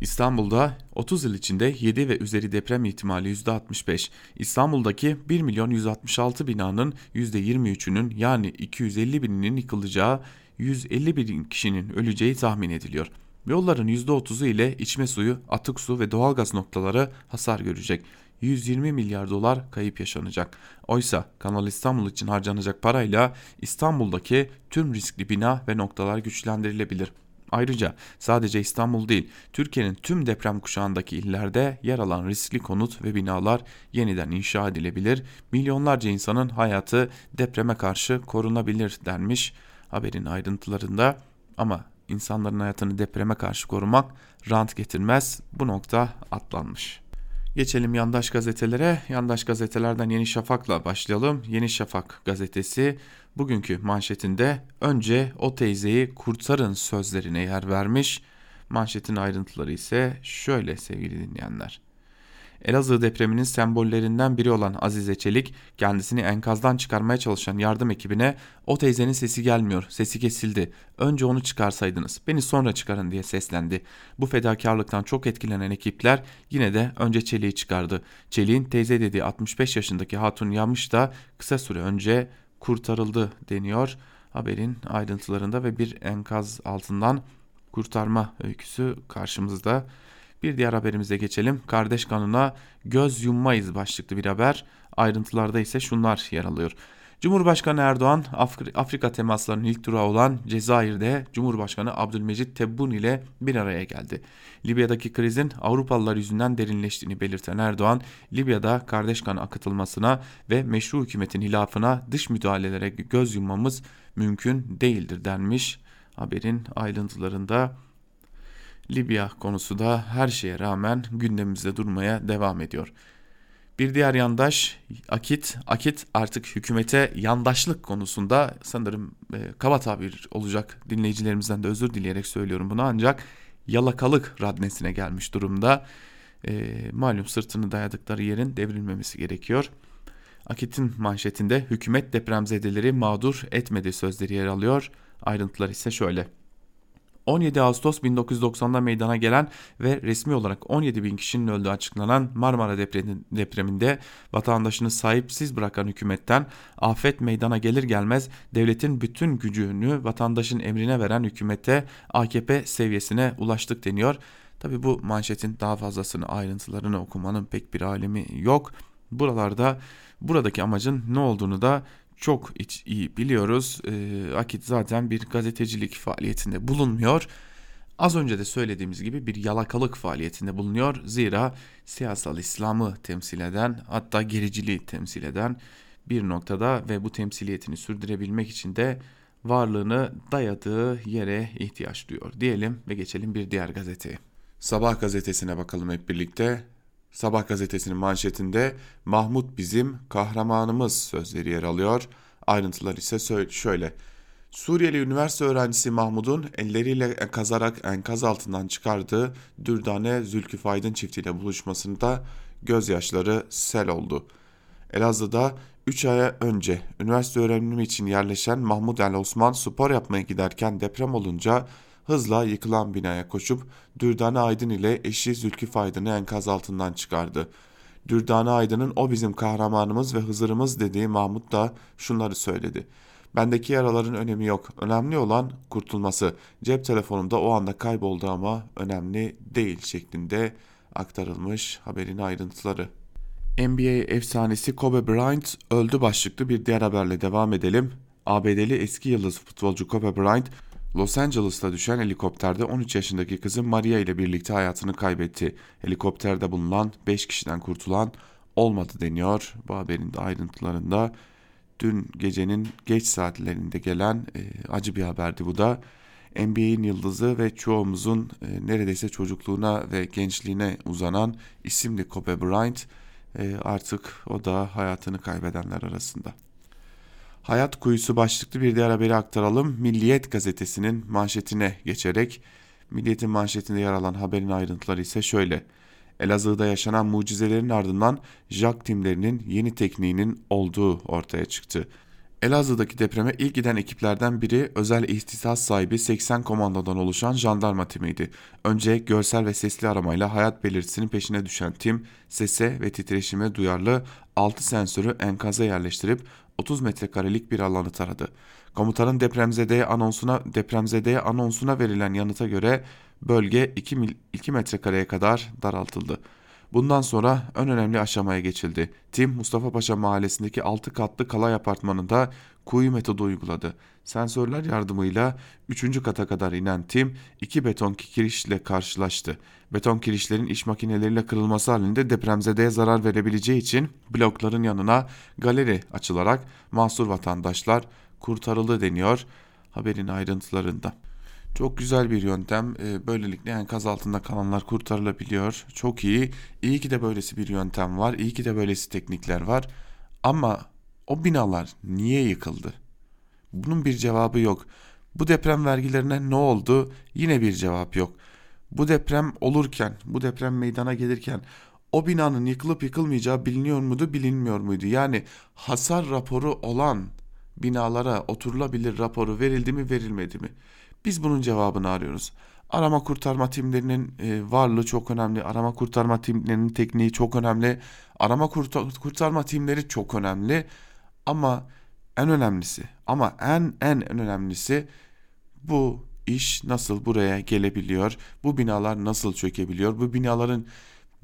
İstanbul'da 30 yıl içinde 7 ve üzeri deprem ihtimali %65. İstanbul'daki 1 milyon 166 binanın %23'ünün yani 250 bininin yıkılacağı, 150 bin kişinin öleceği tahmin ediliyor. Yolların %30'u ile içme suyu, atık su ve doğalgaz noktaları hasar görecek. 120 milyar dolar kayıp yaşanacak. Oysa Kanal İstanbul için harcanacak parayla İstanbul'daki tüm riskli bina ve noktalar güçlendirilebilir. Ayrıca sadece İstanbul değil, Türkiye'nin tüm deprem kuşağındaki illerde yer alan riskli konut ve binalar yeniden inşa edilebilir. Milyonlarca insanın hayatı depreme karşı korunabilir denmiş haberin ayrıntılarında. Ama insanların hayatını depreme karşı korumak rant getirmez. Bu nokta atlanmış. Geçelim yandaş gazetelere. Yandaş gazetelerden Yeni Şafak'la başlayalım. Yeni Şafak gazetesi bugünkü manşetinde önce o teyzeyi kurtarın sözlerine yer vermiş. Manşetin ayrıntıları ise şöyle sevgili dinleyenler. Elazığ depreminin sembollerinden biri olan Azize Çelik kendisini enkazdan çıkarmaya çalışan yardım ekibine o teyzenin sesi gelmiyor, sesi kesildi. Önce onu çıkarsaydınız, beni sonra çıkarın diye seslendi. Bu fedakarlıktan çok etkilenen ekipler yine de önce Çelik'i çıkardı. Çelik'in teyze dediği 65 yaşındaki hatun yanmış da kısa süre önce kurtarıldı deniyor haberin ayrıntılarında ve bir enkaz altından kurtarma öyküsü karşımızda. Bir diğer haberimize geçelim. Kardeş kanuna göz yummayız başlıklı bir haber. Ayrıntılarda ise şunlar yer alıyor. Cumhurbaşkanı Erdoğan Afrika temaslarının ilk durağı olan Cezayir'de Cumhurbaşkanı Abdülmecit Tebbun ile bir araya geldi. Libya'daki krizin Avrupalılar yüzünden derinleştiğini belirten Erdoğan, Libya'da kardeş kan akıtılmasına ve meşru hükümetin hilafına dış müdahalelere göz yummamız mümkün değildir denmiş. Haberin ayrıntılarında Libya konusu da her şeye rağmen gündemimizde durmaya devam ediyor. Bir diğer yandaş Akit, Akit artık hükümete yandaşlık konusunda sanırım e, kaba tabir olacak dinleyicilerimizden de özür dileyerek söylüyorum bunu ancak yalakalık radnesine gelmiş durumda. E, malum sırtını dayadıkları yerin devrilmemesi gerekiyor. Akit'in manşetinde hükümet depremzedeleri mağdur etmedi sözleri yer alıyor. Ayrıntılar ise şöyle. 17 Ağustos 1990'da meydana gelen ve resmi olarak 17 bin kişinin öldüğü açıklanan Marmara depreminde vatandaşını sahipsiz bırakan hükümetten afet meydana gelir gelmez devletin bütün gücünü vatandaşın emrine veren hükümete AKP seviyesine ulaştık deniyor. Tabi bu manşetin daha fazlasını ayrıntılarını okumanın pek bir alemi yok. Buralarda buradaki amacın ne olduğunu da çok iyi biliyoruz. E, Akit zaten bir gazetecilik faaliyetinde bulunmuyor. Az önce de söylediğimiz gibi bir yalakalık faaliyetinde bulunuyor. Zira siyasal İslam'ı temsil eden hatta gericiliği temsil eden bir noktada ve bu temsiliyetini sürdürebilmek için de varlığını dayadığı yere ihtiyaç duyuyor diyelim ve geçelim bir diğer gazeteye. Sabah gazetesine bakalım hep birlikte. Sabah gazetesinin manşetinde Mahmut bizim kahramanımız sözleri yer alıyor. Ayrıntılar ise şöyle. Suriyeli üniversite öğrencisi Mahmud'un elleriyle kazarak enkaz altından çıkardığı Dürdane Zülkü Faydın çiftiyle buluşmasında gözyaşları sel oldu. Elazığ'da 3 ay önce üniversite öğrenimi için yerleşen Mahmud El Osman spor yapmaya giderken deprem olunca hızla yıkılan binaya koşup Dürdane Aydın ile eşi Zülkü Faydın'ı enkaz altından çıkardı. Dürdane Aydın'ın o bizim kahramanımız ve Hızırımız dediği Mahmut da şunları söyledi. Bendeki yaraların önemi yok. Önemli olan kurtulması. Cep telefonumda o anda kayboldu ama önemli değil şeklinde aktarılmış haberin ayrıntıları. NBA efsanesi Kobe Bryant öldü başlıklı bir diğer haberle devam edelim. ABD'li eski yıldız futbolcu Kobe Bryant Los Angeles'ta düşen helikopterde 13 yaşındaki kızı Maria ile birlikte hayatını kaybetti. Helikopterde bulunan 5 kişiden kurtulan olmadı deniyor. Bu haberin de ayrıntılarında dün gecenin geç saatlerinde gelen e, acı bir haberdi bu da. NBA'in yıldızı ve çoğumuzun e, neredeyse çocukluğuna ve gençliğine uzanan isimli Kobe Bryant e, artık o da hayatını kaybedenler arasında. Hayat kuyusu başlıklı bir diğer haberi aktaralım. Milliyet gazetesinin manşetine geçerek Milliyet'in manşetinde yer alan haberin ayrıntıları ise şöyle. Elazığ'da yaşanan mucizelerin ardından JAK timlerinin yeni tekniğinin olduğu ortaya çıktı. Elazığ'daki depreme ilk giden ekiplerden biri özel ihtisas sahibi 80 komandodan oluşan jandarma timiydi. Önce görsel ve sesli aramayla hayat belirtisinin peşine düşen tim, sese ve titreşime duyarlı 6 sensörü enkaza yerleştirip 30 metrekarelik bir alanı taradı. Komutanın depremzedeye anonsuna depremzedeye anonsuna verilen yanıta göre bölge 2, 2 metrekareye kadar daraltıldı. Bundan sonra en önemli aşamaya geçildi. Tim Mustafa Paşa mahallesindeki 6 katlı kalay apartmanında kuyu metodu uyguladı. Sensörler yardımıyla 3. kata kadar inen tim iki beton kirişle karşılaştı. Beton kirişlerin iş makineleriyle kırılması halinde depremzedeye zarar verebileceği için blokların yanına galeri açılarak mahsur vatandaşlar kurtarıldı deniyor haberin ayrıntılarında. Çok güzel bir yöntem. Ee, böylelikle enkaz altında kalanlar kurtarılabiliyor. Çok iyi. İyi ki de böylesi bir yöntem var. İyi ki de böylesi teknikler var. Ama o binalar niye yıkıldı? Bunun bir cevabı yok. Bu deprem vergilerine ne oldu? Yine bir cevap yok. Bu deprem olurken, bu deprem meydana gelirken o binanın yıkılıp yıkılmayacağı biliniyor muydu, bilinmiyor muydu? Yani hasar raporu olan binalara oturulabilir raporu verildi mi, verilmedi mi? Biz bunun cevabını arıyoruz. Arama kurtarma timlerinin e, varlığı çok önemli. Arama kurtarma timlerinin tekniği çok önemli. Arama kurtarma timleri çok önemli. Ama en önemlisi ama en en en önemlisi bu iş nasıl buraya gelebiliyor? Bu binalar nasıl çökebiliyor? Bu binaların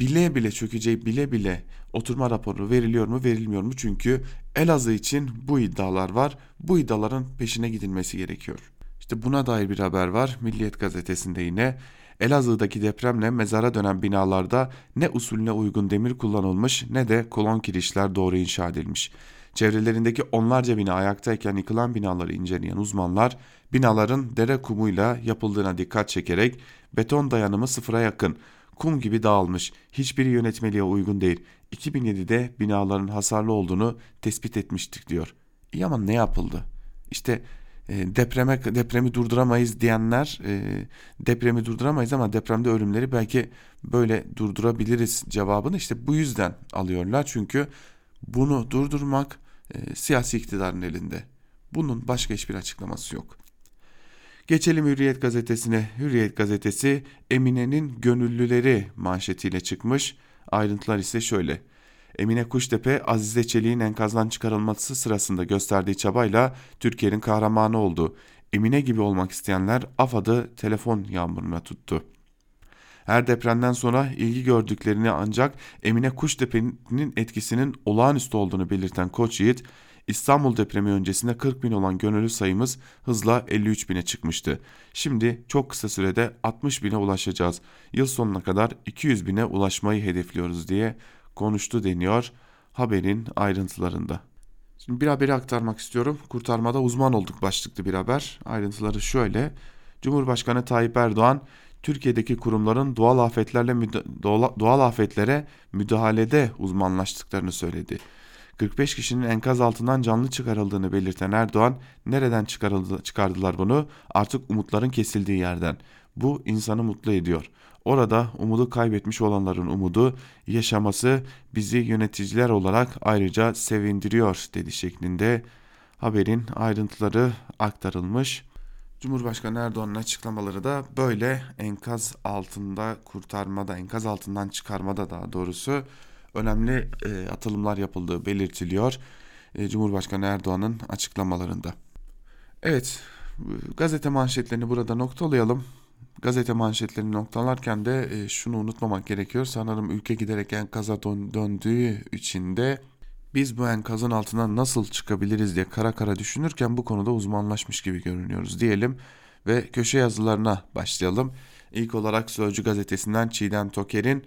bile bile çökeceği bile bile oturma raporu veriliyor mu verilmiyor mu? Çünkü Elazığ için bu iddialar var. Bu iddiaların peşine gidilmesi gerekiyor. İşte buna dair bir haber var Milliyet gazetesinde yine. Elazığ'daki depremle mezara dönen binalarda ne usulüne uygun demir kullanılmış ne de kolon kirişler doğru inşa edilmiş. Çevrelerindeki onlarca bina ayaktayken yıkılan binaları inceleyen uzmanlar binaların dere kumuyla yapıldığına dikkat çekerek beton dayanımı sıfıra yakın, kum gibi dağılmış, hiçbiri yönetmeliğe uygun değil. 2007'de binaların hasarlı olduğunu tespit etmiştik diyor. İyi ama ne yapıldı? İşte e, depreme depremi durduramayız diyenler e, depremi durduramayız ama depremde ölümleri belki böyle durdurabiliriz cevabını işte bu yüzden alıyorlar. Çünkü bunu durdurmak e, siyasi iktidarın elinde. Bunun başka hiçbir açıklaması yok. Geçelim Hürriyet gazetesine. Hürriyet gazetesi Emine'nin gönüllüleri manşetiyle çıkmış. Ayrıntılar ise şöyle. Emine Kuştepe, Azize Çelik'in enkazdan çıkarılması sırasında gösterdiği çabayla Türkiye'nin kahramanı oldu. Emine gibi olmak isteyenler AFAD'ı telefon yağmuruna tuttu. Her depremden sonra ilgi gördüklerini ancak Emine Kuştepe'nin etkisinin olağanüstü olduğunu belirten Koç Yiğit, İstanbul depremi öncesinde 40 bin olan gönüllü sayımız hızla 53 bine çıkmıştı. Şimdi çok kısa sürede 60 bine ulaşacağız. Yıl sonuna kadar 200 bine ulaşmayı hedefliyoruz diye konuştu deniyor haberin ayrıntılarında. Şimdi bir haberi aktarmak istiyorum. Kurtarmada uzman olduk başlıklı bir haber. Ayrıntıları şöyle. Cumhurbaşkanı Tayyip Erdoğan Türkiye'deki kurumların doğal afetlerle doğal afetlere müdahalede uzmanlaştıklarını söyledi. 45 kişinin enkaz altından canlı çıkarıldığını belirten Erdoğan, nereden çıkarıldı, çıkardılar bunu? Artık umutların kesildiği yerden. Bu insanı mutlu ediyor. Orada umudu kaybetmiş olanların umudu yaşaması bizi yöneticiler olarak ayrıca sevindiriyor dedi şeklinde haberin ayrıntıları aktarılmış. Cumhurbaşkanı Erdoğan'ın açıklamaları da böyle enkaz altında kurtarmada, enkaz altından çıkarmada daha doğrusu önemli e, atılımlar yapıldığı belirtiliyor. E, Cumhurbaşkanı Erdoğan'ın açıklamalarında. Evet, gazete manşetlerini burada noktalayalım. Gazete manşetlerini noktalarken de e, şunu unutmamak gerekiyor. Sanırım ülke giderek enkaza döndüğü için de biz bu enkazın altından nasıl çıkabiliriz diye kara kara düşünürken bu konuda uzmanlaşmış gibi görünüyoruz diyelim ve köşe yazılarına başlayalım. İlk olarak Sözcü gazetesinden Çiğdem Toker'in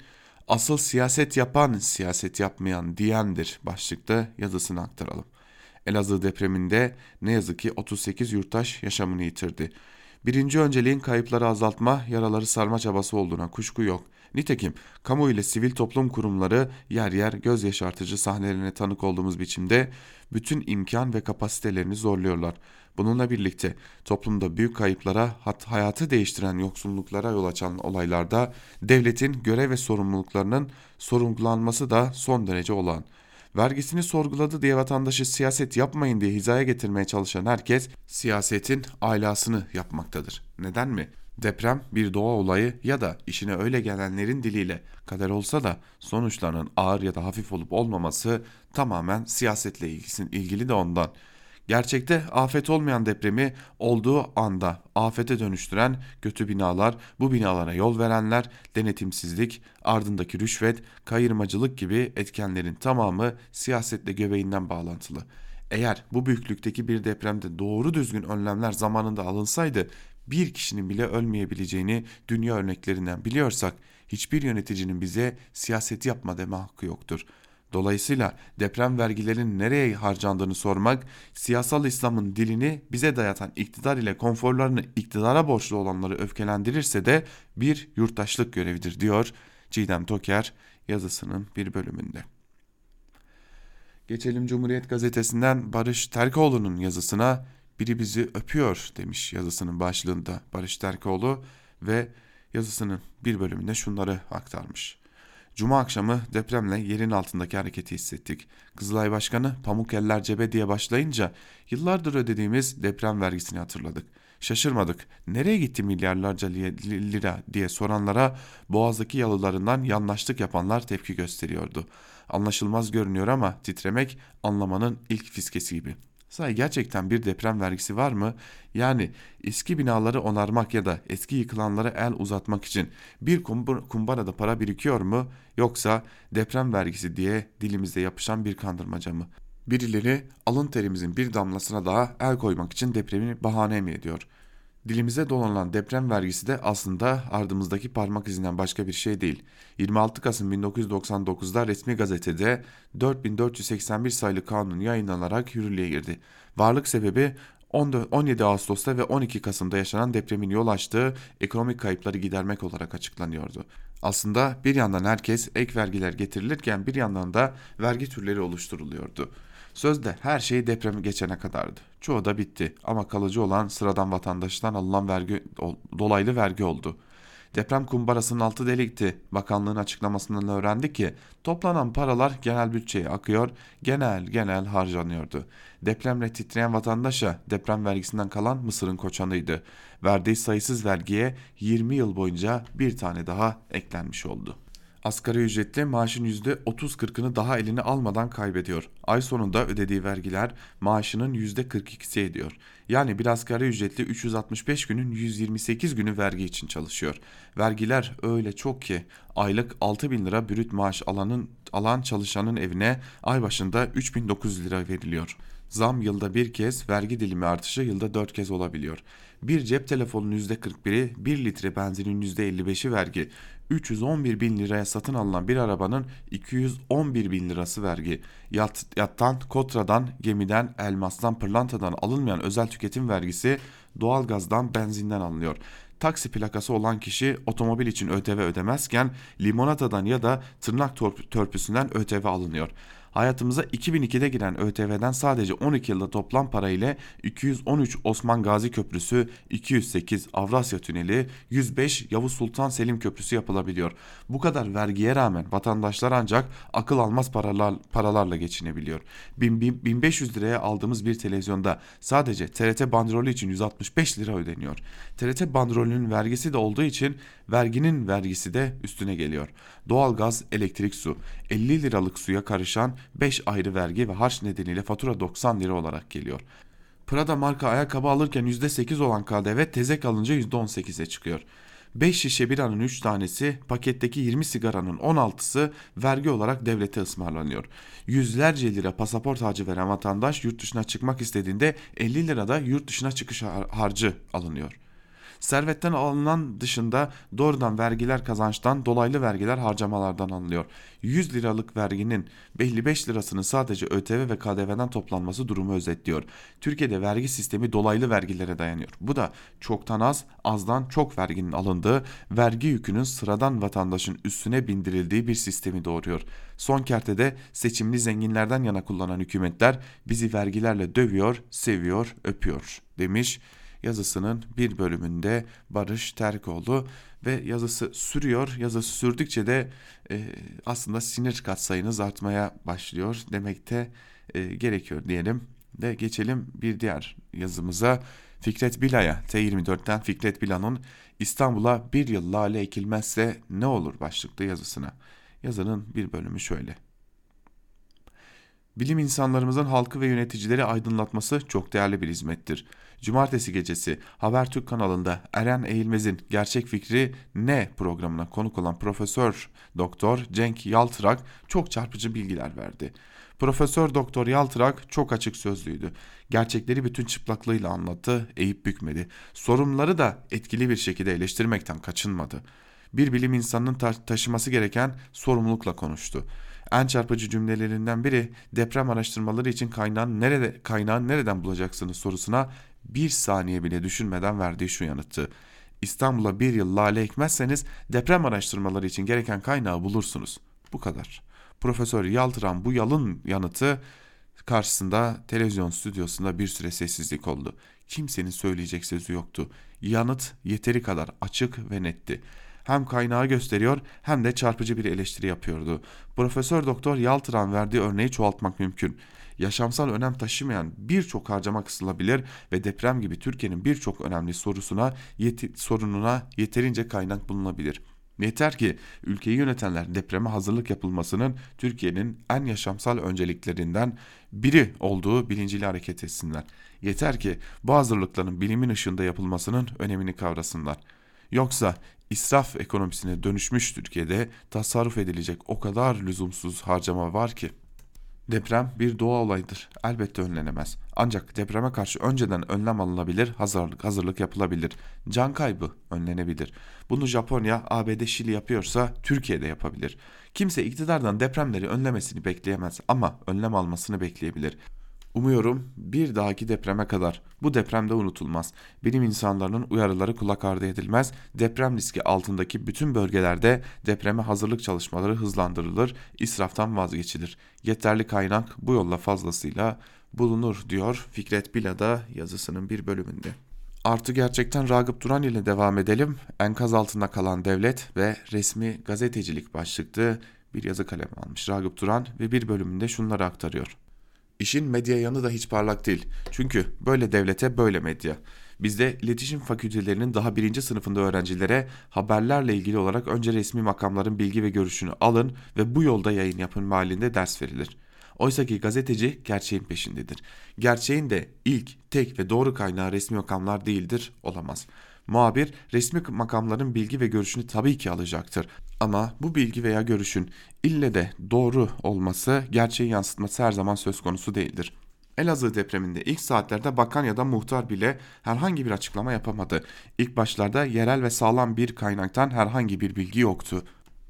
asıl siyaset yapan siyaset yapmayan diyendir başlıkta yazısını aktaralım. Elazığ depreminde ne yazık ki 38 yurttaş yaşamını yitirdi. Birinci önceliğin kayıpları azaltma, yaraları sarma çabası olduğuna kuşku yok. Nitekim kamu ile sivil toplum kurumları yer yer göz yaşartıcı sahnelerine tanık olduğumuz biçimde bütün imkan ve kapasitelerini zorluyorlar. Bununla birlikte toplumda büyük kayıplara, hat hayatı değiştiren yoksulluklara yol açan olaylarda devletin görev ve sorumluluklarının sorumlanması da son derece olan. Vergisini sorguladı diye vatandaşı siyaset yapmayın diye hizaya getirmeye çalışan herkes siyasetin ailasını yapmaktadır. Neden mi? Deprem bir doğa olayı ya da işine öyle gelenlerin diliyle kader olsa da sonuçlarının ağır ya da hafif olup olmaması tamamen siyasetle ilgili de ondan. Gerçekte afet olmayan depremi olduğu anda afete dönüştüren kötü binalar, bu binalara yol verenler, denetimsizlik, ardındaki rüşvet, kayırmacılık gibi etkenlerin tamamı siyasetle göbeğinden bağlantılı. Eğer bu büyüklükteki bir depremde doğru düzgün önlemler zamanında alınsaydı bir kişinin bile ölmeyebileceğini dünya örneklerinden biliyorsak hiçbir yöneticinin bize siyaset yapma deme hakkı yoktur. Dolayısıyla deprem vergilerinin nereye harcandığını sormak, siyasal İslam'ın dilini bize dayatan iktidar ile konforlarını iktidara borçlu olanları öfkelendirirse de bir yurttaşlık görevidir diyor Çiğdem Toker yazısının bir bölümünde. Geçelim Cumhuriyet Gazetesi'nden Barış Terkoğlu'nun yazısına biri bizi öpüyor demiş yazısının başlığında Barış Terkoğlu ve yazısının bir bölümünde şunları aktarmış. Cuma akşamı depremle yerin altındaki hareketi hissettik. Kızılay Başkanı pamuk eller cebe diye başlayınca yıllardır ödediğimiz deprem vergisini hatırladık. Şaşırmadık. Nereye gitti milyarlarca lira diye soranlara boğazdaki yalılarından yanlaştık yapanlar tepki gösteriyordu. Anlaşılmaz görünüyor ama titremek anlamanın ilk fiskesi gibi.'' Sahi gerçekten bir deprem vergisi var mı? Yani eski binaları onarmak ya da eski yıkılanlara el uzatmak için bir kumbarada para birikiyor mu? Yoksa deprem vergisi diye dilimizde yapışan bir kandırmaca mı? Birileri alın terimizin bir damlasına daha el koymak için depremi bahane mi ediyor? Dilimize dolanan deprem vergisi de aslında ardımızdaki parmak izinden başka bir şey değil. 26 Kasım 1999'da resmi gazetede 4481 sayılı kanun yayınlanarak yürürlüğe girdi. Varlık sebebi 17 Ağustos'ta ve 12 Kasım'da yaşanan depremin yol açtığı ekonomik kayıpları gidermek olarak açıklanıyordu. Aslında bir yandan herkes ek vergiler getirilirken bir yandan da vergi türleri oluşturuluyordu. Sözde her şey depremi geçene kadardı. Çoğu da bitti ama kalıcı olan sıradan vatandaştan alınan vergi dolaylı vergi oldu. Deprem kumbarasının altı delikti. Bakanlığın açıklamasından öğrendik ki toplanan paralar genel bütçeye akıyor, genel genel harcanıyordu. Depremle titreyen vatandaşa deprem vergisinden kalan Mısır'ın koçanıydı. Verdiği sayısız vergiye 20 yıl boyunca bir tane daha eklenmiş oldu. Asgari ücretli maaşın %30-40'ını daha eline almadan kaybediyor. Ay sonunda ödediği vergiler maaşının %42'si ediyor. Yani bir asgari ücretli 365 günün 128 günü vergi için çalışıyor. Vergiler öyle çok ki aylık 6 bin lira brüt maaş alanın, alan çalışanın evine ay başında 3900 lira veriliyor. Zam yılda bir kez, vergi dilimi artışı yılda dört kez olabiliyor. Bir cep telefonunun %41'i, 1 litre benzinin %55'i vergi, 311 bin liraya satın alınan bir arabanın 211 bin lirası vergi, Yat, yattan, kotradan, gemiden, elmastan, pırlantadan alınmayan özel tüketim vergisi doğalgazdan, benzinden alınıyor. Taksi plakası olan kişi otomobil için ÖTV ödemezken limonatadan ya da tırnak törpüsünden ÖTV alınıyor. Hayatımıza 2002'de giren ÖTV'den sadece 12 yılda toplam para ile 213 Osman Gazi Köprüsü, 208 Avrasya Tüneli, 105 Yavuz Sultan Selim Köprüsü yapılabiliyor. Bu kadar vergiye rağmen vatandaşlar ancak akıl almaz paralar, paralarla geçinebiliyor. 1500 liraya aldığımız bir televizyonda sadece TRT bandrolü için 165 lira ödeniyor. TRT bandrolünün vergisi de olduğu için verginin vergisi de üstüne geliyor. Doğalgaz, elektrik, su 50 liralık suya karışan 5 ayrı vergi ve harç nedeniyle fatura 90 lira olarak geliyor. Prada marka ayakkabı alırken %8 olan KDV tezek alınca %18'e çıkıyor. 5 şişe biranın 3 tanesi, paketteki 20 sigaranın 16'sı vergi olarak devlete ısmarlanıyor. Yüzlerce lira pasaport harcı veren vatandaş yurt dışına çıkmak istediğinde 50 lirada yurt dışına çıkış harcı alınıyor. Servetten alınan dışında doğrudan vergiler kazançtan, dolaylı vergiler harcamalardan alınıyor. 100 liralık verginin 55 lirasının sadece ÖTV ve KDV'den toplanması durumu özetliyor. Türkiye'de vergi sistemi dolaylı vergilere dayanıyor. Bu da çoktan az, azdan çok verginin alındığı, vergi yükünün sıradan vatandaşın üstüne bindirildiği bir sistemi doğuruyor. Son kertede seçimli zenginlerden yana kullanan hükümetler bizi vergilerle dövüyor, seviyor, öpüyor demiş yazısının bir bölümünde Barış Terkoğlu ve yazısı sürüyor. Yazısı sürdükçe de e, aslında sinir katsayınız artmaya başlıyor demekte e, gerekiyor diyelim ve geçelim bir diğer yazımıza. Fikret Bila'ya T24'ten Fikret Bila'nın İstanbul'a bir yıl lale ekilmezse ne olur başlıklı yazısına. Yazının bir bölümü şöyle. Bilim insanlarımızın halkı ve yöneticileri aydınlatması çok değerli bir hizmettir. Cumartesi gecesi Habertürk kanalında Eren Eğilmez'in Gerçek Fikri Ne programına konuk olan Profesör Doktor Cenk Yaltırak çok çarpıcı bilgiler verdi. Profesör Doktor Yaltırak çok açık sözlüydü. Gerçekleri bütün çıplaklığıyla anlattı, eğip bükmedi. Sorunları da etkili bir şekilde eleştirmekten kaçınmadı. Bir bilim insanının ta taşıması gereken sorumlulukla konuştu. En çarpıcı cümlelerinden biri deprem araştırmaları için kaynağın nerede kaynağın nereden bulacaksınız sorusuna bir saniye bile düşünmeden verdiği şu yanıtı. İstanbul'a bir yıl lale ekmezseniz deprem araştırmaları için gereken kaynağı bulursunuz. Bu kadar. Profesör Yaltıran bu yalın yanıtı karşısında televizyon stüdyosunda bir süre sessizlik oldu. Kimsenin söyleyecek sözü yoktu. Yanıt yeteri kadar açık ve netti hem kaynağı gösteriyor hem de çarpıcı bir eleştiri yapıyordu. Profesör Doktor Yaltıran verdiği örneği çoğaltmak mümkün. Yaşamsal önem taşımayan birçok harcama kısılabilir ve deprem gibi Türkiye'nin birçok önemli sorusuna yeti, sorununa yeterince kaynak bulunabilir. Yeter ki ülkeyi yönetenler depreme hazırlık yapılmasının Türkiye'nin en yaşamsal önceliklerinden biri olduğu bilinciyle hareket etsinler. Yeter ki bu hazırlıkların bilimin ışığında yapılmasının önemini kavrasınlar. Yoksa israf ekonomisine dönüşmüş Türkiye'de tasarruf edilecek o kadar lüzumsuz harcama var ki. Deprem bir doğa olayıdır. Elbette önlenemez. Ancak depreme karşı önceden önlem alınabilir, hazırlık hazırlık yapılabilir. Can kaybı önlenebilir. Bunu Japonya, ABD, Şili yapıyorsa Türkiye de yapabilir. Kimse iktidardan depremleri önlemesini bekleyemez ama önlem almasını bekleyebilir. Umuyorum bir dahaki depreme kadar bu depremde unutulmaz. Bilim insanlarının uyarıları kulak ardı edilmez. Deprem riski altındaki bütün bölgelerde depreme hazırlık çalışmaları hızlandırılır, israftan vazgeçilir. Yeterli kaynak bu yolla fazlasıyla bulunur diyor Fikret Bila'da yazısının bir bölümünde. Artı gerçekten Ragıp Duran ile devam edelim. Enkaz altında kalan devlet ve resmi gazetecilik başlıklı bir yazı kalemi almış Ragıp Duran ve bir bölümünde şunları aktarıyor. İşin medya yanı da hiç parlak değil. Çünkü böyle devlete böyle medya. Bizde iletişim fakültelerinin daha birinci sınıfında öğrencilere haberlerle ilgili olarak önce resmi makamların bilgi ve görüşünü alın ve bu yolda yayın yapın malinde ders verilir. Oysa ki gazeteci gerçeğin peşindedir. Gerçeğin de ilk, tek ve doğru kaynağı resmi makamlar değildir, olamaz. Muhabir resmi makamların bilgi ve görüşünü tabii ki alacaktır. Ama bu bilgi veya görüşün ille de doğru olması, gerçeği yansıtması her zaman söz konusu değildir. Elazığ depreminde ilk saatlerde bakan ya da muhtar bile herhangi bir açıklama yapamadı. İlk başlarda yerel ve sağlam bir kaynaktan herhangi bir bilgi yoktu.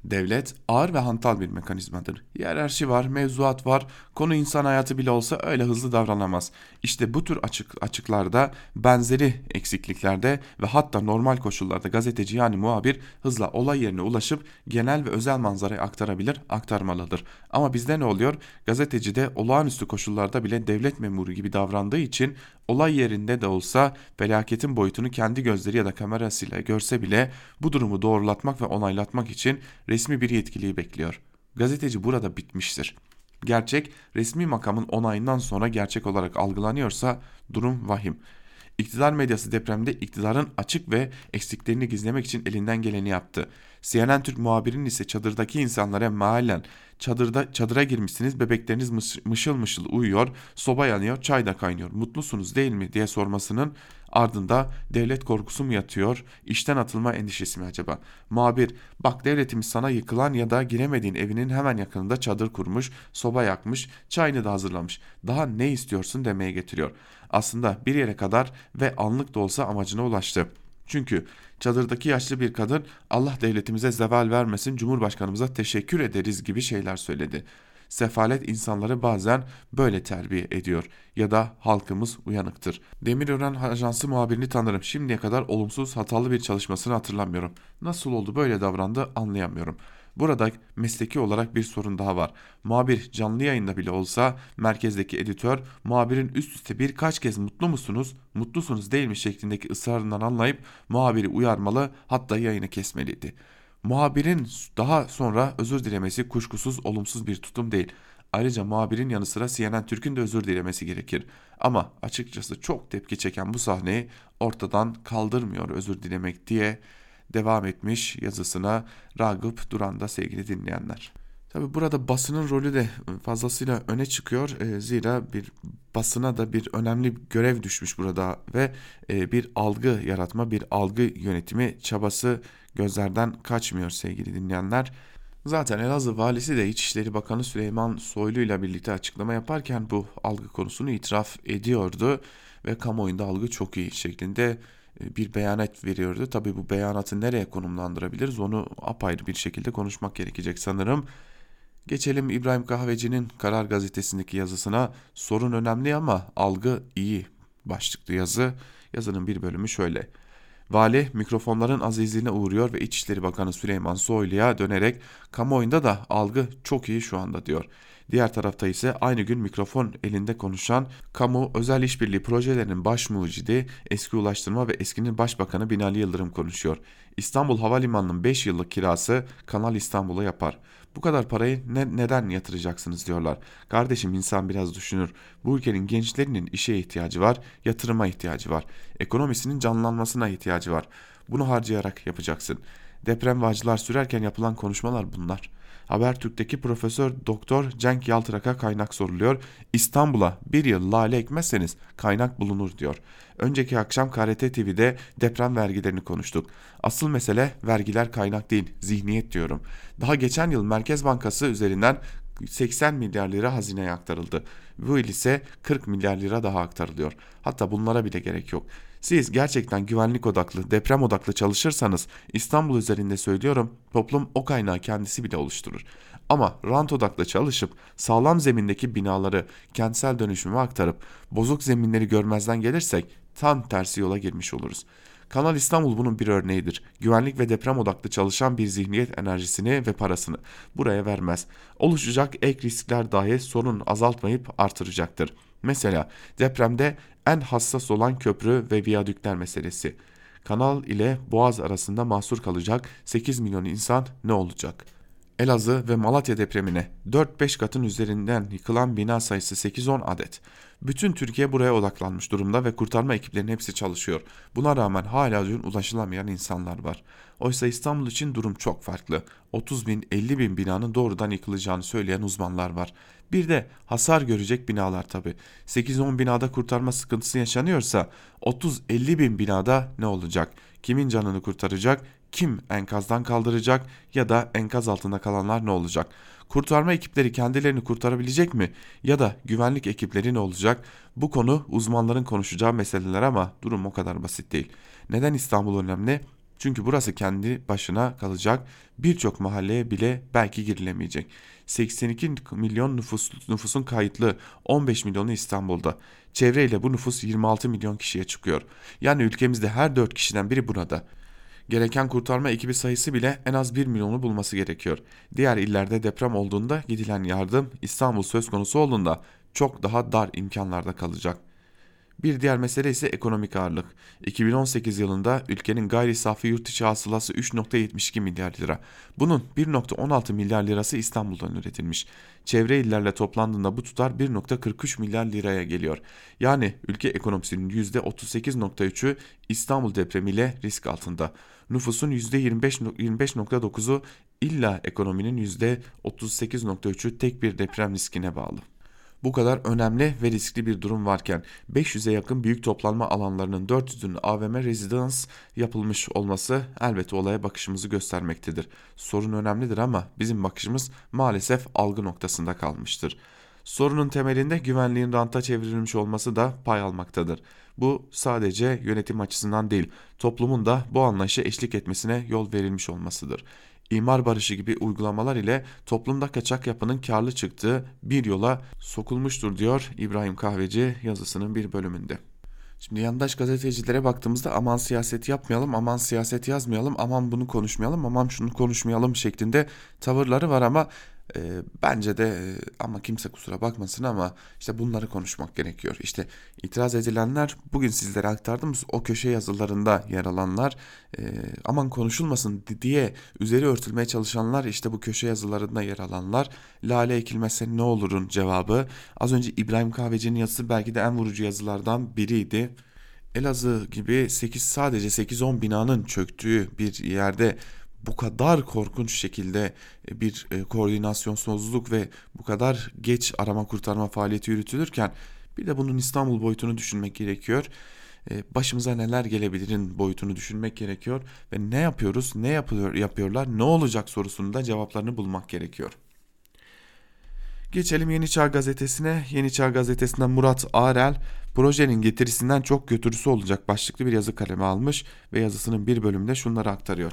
Devlet ağır ve hantal bir mekanizmadır. Hiyerarşi var, mevzuat var, konu insan hayatı bile olsa öyle hızlı davranamaz. İşte bu tür açık açıklarda, benzeri eksikliklerde ve hatta normal koşullarda gazeteci yani muhabir hızla olay yerine ulaşıp genel ve özel manzarayı aktarabilir, aktarmalıdır. Ama bizde ne oluyor? Gazeteci de olağanüstü koşullarda bile devlet memuru gibi davrandığı için olay yerinde de olsa felaketin boyutunu kendi gözleri ya da kamerasıyla görse bile bu durumu doğrulatmak ve onaylatmak için resmi bir yetkiliyi bekliyor. Gazeteci burada bitmiştir. Gerçek resmi makamın onayından sonra gerçek olarak algılanıyorsa durum vahim. İktidar medyası depremde iktidarın açık ve eksiklerini gizlemek için elinden geleni yaptı. CNN Türk muhabirinin ise çadırdaki insanlara mahallen çadırda çadıra girmişsiniz bebekleriniz mışıl mışıl uyuyor soba yanıyor çay da kaynıyor mutlusunuz değil mi diye sormasının ardında devlet korkusu mu yatıyor işten atılma endişesi mi acaba? Muhabir bak devletimiz sana yıkılan ya da giremediğin evinin hemen yakınında çadır kurmuş soba yakmış çayını da hazırlamış daha ne istiyorsun demeye getiriyor. Aslında bir yere kadar ve anlık da olsa amacına ulaştı. Çünkü çadırdaki yaşlı bir kadın Allah devletimize zeval vermesin Cumhurbaşkanımıza teşekkür ederiz gibi şeyler söyledi. Sefalet insanları bazen böyle terbiye ediyor ya da halkımız uyanıktır. Demirören Ajansı muhabirini tanırım. Şimdiye kadar olumsuz hatalı bir çalışmasını hatırlamıyorum. Nasıl oldu böyle davrandı anlayamıyorum.'' Burada mesleki olarak bir sorun daha var. Muhabir canlı yayında bile olsa merkezdeki editör muhabirin üst üste birkaç kez mutlu musunuz, mutlusunuz değil mi şeklindeki ısrarından anlayıp muhabiri uyarmalı hatta yayını kesmeliydi. Muhabirin daha sonra özür dilemesi kuşkusuz olumsuz bir tutum değil. Ayrıca muhabirin yanı sıra CNN Türk'ün de özür dilemesi gerekir. Ama açıkçası çok tepki çeken bu sahneyi ortadan kaldırmıyor özür dilemek diye devam etmiş yazısına Ragıp Duran'da sevgili dinleyenler. Tabi burada basının rolü de fazlasıyla öne çıkıyor. E, zira bir basına da bir önemli görev düşmüş burada ve e, bir algı yaratma, bir algı yönetimi çabası gözlerden kaçmıyor sevgili dinleyenler. Zaten Elazığ valisi de İçişleri Bakanı Süleyman Soylu ile birlikte açıklama yaparken bu algı konusunu itiraf ediyordu ve kamuoyunda algı çok iyi şeklinde bir beyanat veriyordu. Tabii bu beyanatı nereye konumlandırabiliriz onu apayrı bir şekilde konuşmak gerekecek sanırım. Geçelim İbrahim Kahveci'nin Karar Gazetesi'ndeki yazısına. Sorun önemli ama algı iyi başlıklı yazı. Yazının bir bölümü şöyle. Vali mikrofonların azizliğine uğruyor ve İçişleri Bakanı Süleyman Soylu'ya dönerek kamuoyunda da algı çok iyi şu anda diyor. Diğer tarafta ise aynı gün mikrofon elinde konuşan kamu özel işbirliği projelerinin baş mucidi eski Ulaştırma ve eskinin Başbakanı Binali Yıldırım konuşuyor. İstanbul Havalimanı'nın 5 yıllık kirası Kanal İstanbul'a yapar. Bu kadar parayı ne, neden yatıracaksınız diyorlar. Kardeşim insan biraz düşünür. Bu ülkenin gençlerinin işe ihtiyacı var, yatırıma ihtiyacı var. Ekonomisinin canlanmasına ihtiyacı var. Bunu harcayarak yapacaksın. Deprem vacılar sürerken yapılan konuşmalar bunlar. Habertürk'teki Profesör Doktor Cenk Yaltırak'a kaynak soruluyor. İstanbul'a bir yıl lale ekmezseniz kaynak bulunur diyor. Önceki akşam KRT TV'de deprem vergilerini konuştuk. Asıl mesele vergiler kaynak değil, zihniyet diyorum. Daha geçen yıl Merkez Bankası üzerinden 80 milyar lira hazineye aktarıldı. Bu yıl ise 40 milyar lira daha aktarılıyor. Hatta bunlara bile gerek yok. Siz gerçekten güvenlik odaklı, deprem odaklı çalışırsanız İstanbul üzerinde söylüyorum toplum o kaynağı kendisi bile oluşturur. Ama rant odaklı çalışıp sağlam zemindeki binaları kentsel dönüşüme aktarıp bozuk zeminleri görmezden gelirsek tam tersi yola girmiş oluruz. Kanal İstanbul bunun bir örneğidir. Güvenlik ve deprem odaklı çalışan bir zihniyet enerjisini ve parasını buraya vermez. Oluşacak ek riskler dahi sorun azaltmayıp artıracaktır. Mesela depremde en hassas olan köprü ve viyadükler meselesi. Kanal ile Boğaz arasında mahsur kalacak 8 milyon insan ne olacak? Elazığ ve Malatya depremine 4-5 katın üzerinden yıkılan bina sayısı 8-10 adet. Bütün Türkiye buraya odaklanmış durumda ve kurtarma ekiplerinin hepsi çalışıyor. Buna rağmen hala dün ulaşılamayan insanlar var. Oysa İstanbul için durum çok farklı. 30 bin 50 bin binanın doğrudan yıkılacağını söyleyen uzmanlar var. Bir de hasar görecek binalar tabi. 8-10 binada kurtarma sıkıntısı yaşanıyorsa 30-50 bin binada ne olacak? Kimin canını kurtaracak? Kim enkazdan kaldıracak ya da enkaz altında kalanlar ne olacak? Kurtarma ekipleri kendilerini kurtarabilecek mi? Ya da güvenlik ekipleri ne olacak? Bu konu uzmanların konuşacağı meseleler ama durum o kadar basit değil. Neden İstanbul önemli? Çünkü burası kendi başına kalacak birçok mahalleye bile belki girilemeyecek. 82 milyon nüfus, nüfusun kayıtlı 15 milyonu İstanbul'da. Çevreyle bu nüfus 26 milyon kişiye çıkıyor. Yani ülkemizde her 4 kişiden biri burada. Gereken kurtarma ekibi sayısı bile en az 1 milyonu bulması gerekiyor. Diğer illerde deprem olduğunda gidilen yardım İstanbul söz konusu olduğunda çok daha dar imkanlarda kalacak. Bir diğer mesele ise ekonomik ağırlık. 2018 yılında ülkenin gayri safi yurt içi hasılası 3.72 milyar lira. Bunun 1.16 milyar lirası İstanbul'dan üretilmiş. Çevre illerle toplandığında bu tutar 1.43 milyar liraya geliyor. Yani ülke ekonomisinin %38.3'ü İstanbul depremiyle risk altında. Nüfusun %25.9'u illa ekonominin %38.3'ü tek bir deprem riskine bağlı. Bu kadar önemli ve riskli bir durum varken 500'e yakın büyük toplanma alanlarının 400'ünün AVM Residence yapılmış olması elbette olaya bakışımızı göstermektedir. Sorun önemlidir ama bizim bakışımız maalesef algı noktasında kalmıştır. Sorunun temelinde güvenliğin ranta çevrilmiş olması da pay almaktadır. Bu sadece yönetim açısından değil, toplumun da bu anlayışa eşlik etmesine yol verilmiş olmasıdır imar barışı gibi uygulamalar ile toplumda kaçak yapının karlı çıktığı bir yola sokulmuştur diyor İbrahim Kahveci yazısının bir bölümünde. Şimdi yandaş gazetecilere baktığımızda aman siyaset yapmayalım, aman siyaset yazmayalım, aman bunu konuşmayalım, aman şunu konuşmayalım şeklinde tavırları var ama e, bence de e, ama kimse kusura bakmasın ama işte bunları konuşmak gerekiyor. İşte itiraz edilenler bugün sizlere aktardığımız o köşe yazılarında yer alanlar e, aman konuşulmasın diye üzeri örtülmeye çalışanlar işte bu köşe yazılarında yer alanlar lale ekilmezse ne olurun cevabı. Az önce İbrahim Kahveci'nin yazısı belki de en vurucu yazılardan biriydi. Elazığ gibi 8 sadece 8-10 binanın çöktüğü bir yerde bu kadar korkunç şekilde e, bir e, koordinasyonsuzluk ve bu kadar geç arama kurtarma faaliyeti yürütülürken bir de bunun İstanbul boyutunu düşünmek gerekiyor. E, başımıza neler gelebilirin boyutunu düşünmek gerekiyor ve ne yapıyoruz, ne yapıyor, yapıyorlar, ne olacak sorusunda cevaplarını bulmak gerekiyor. Geçelim Yeni Çağ Gazetesi'ne. Yeni Çağ Gazetesi'nden Murat Arel projenin getirisinden çok götürüsü olacak başlıklı bir yazı kaleme almış ve yazısının bir bölümünde şunları aktarıyor.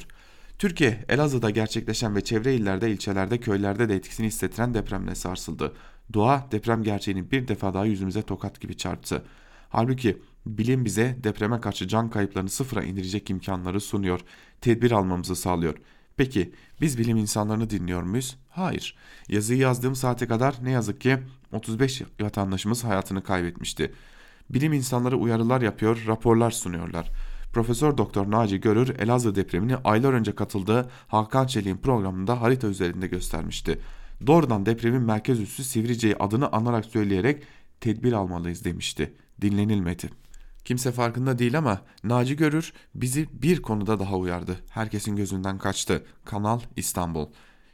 Türkiye, Elazığ'da gerçekleşen ve çevre illerde, ilçelerde, köylerde de etkisini hissettiren depremle sarsıldı. Doğa deprem gerçeğini bir defa daha yüzümüze tokat gibi çarptı. Halbuki bilim bize depreme karşı can kayıplarını sıfıra indirecek imkanları sunuyor, tedbir almamızı sağlıyor. Peki biz bilim insanlarını dinliyor muyuz? Hayır. Yazıyı yazdığım saate kadar ne yazık ki 35 vatandaşımız hayatını kaybetmişti. Bilim insanları uyarılar yapıyor, raporlar sunuyorlar. Profesör Doktor Naci Görür Elazığ depremini aylar önce katıldığı Hakan Çelik'in programında harita üzerinde göstermişti. Doğrudan depremin merkez üssü Sivrice'yi adını anarak söyleyerek tedbir almalıyız demişti. Dinlenilmedi. Kimse farkında değil ama Naci Görür bizi bir konuda daha uyardı. Herkesin gözünden kaçtı. Kanal İstanbul.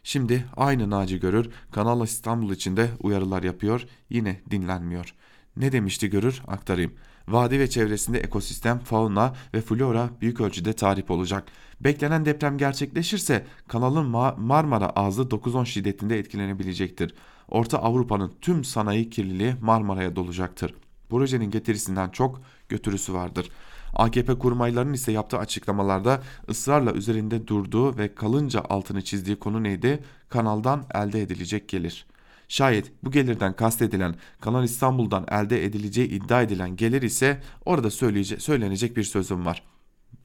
Şimdi aynı Naci Görür Kanal İstanbul içinde uyarılar yapıyor yine dinlenmiyor. Ne demişti Görür aktarayım. Vadi ve çevresinde ekosistem, fauna ve flora büyük ölçüde tahrip olacak. Beklenen deprem gerçekleşirse kanalın Marmara ağzı 9-10 şiddetinde etkilenebilecektir. Orta Avrupa'nın tüm sanayi kirliliği Marmara'ya dolacaktır. Projenin getirisinden çok götürüsü vardır. AKP kurmaylarının ise yaptığı açıklamalarda ısrarla üzerinde durduğu ve kalınca altını çizdiği konu neydi? Kanaldan elde edilecek gelir. Şayet bu gelirden kastedilen Kanal İstanbul'dan elde edileceği iddia edilen gelir ise orada söylenecek bir sözüm var.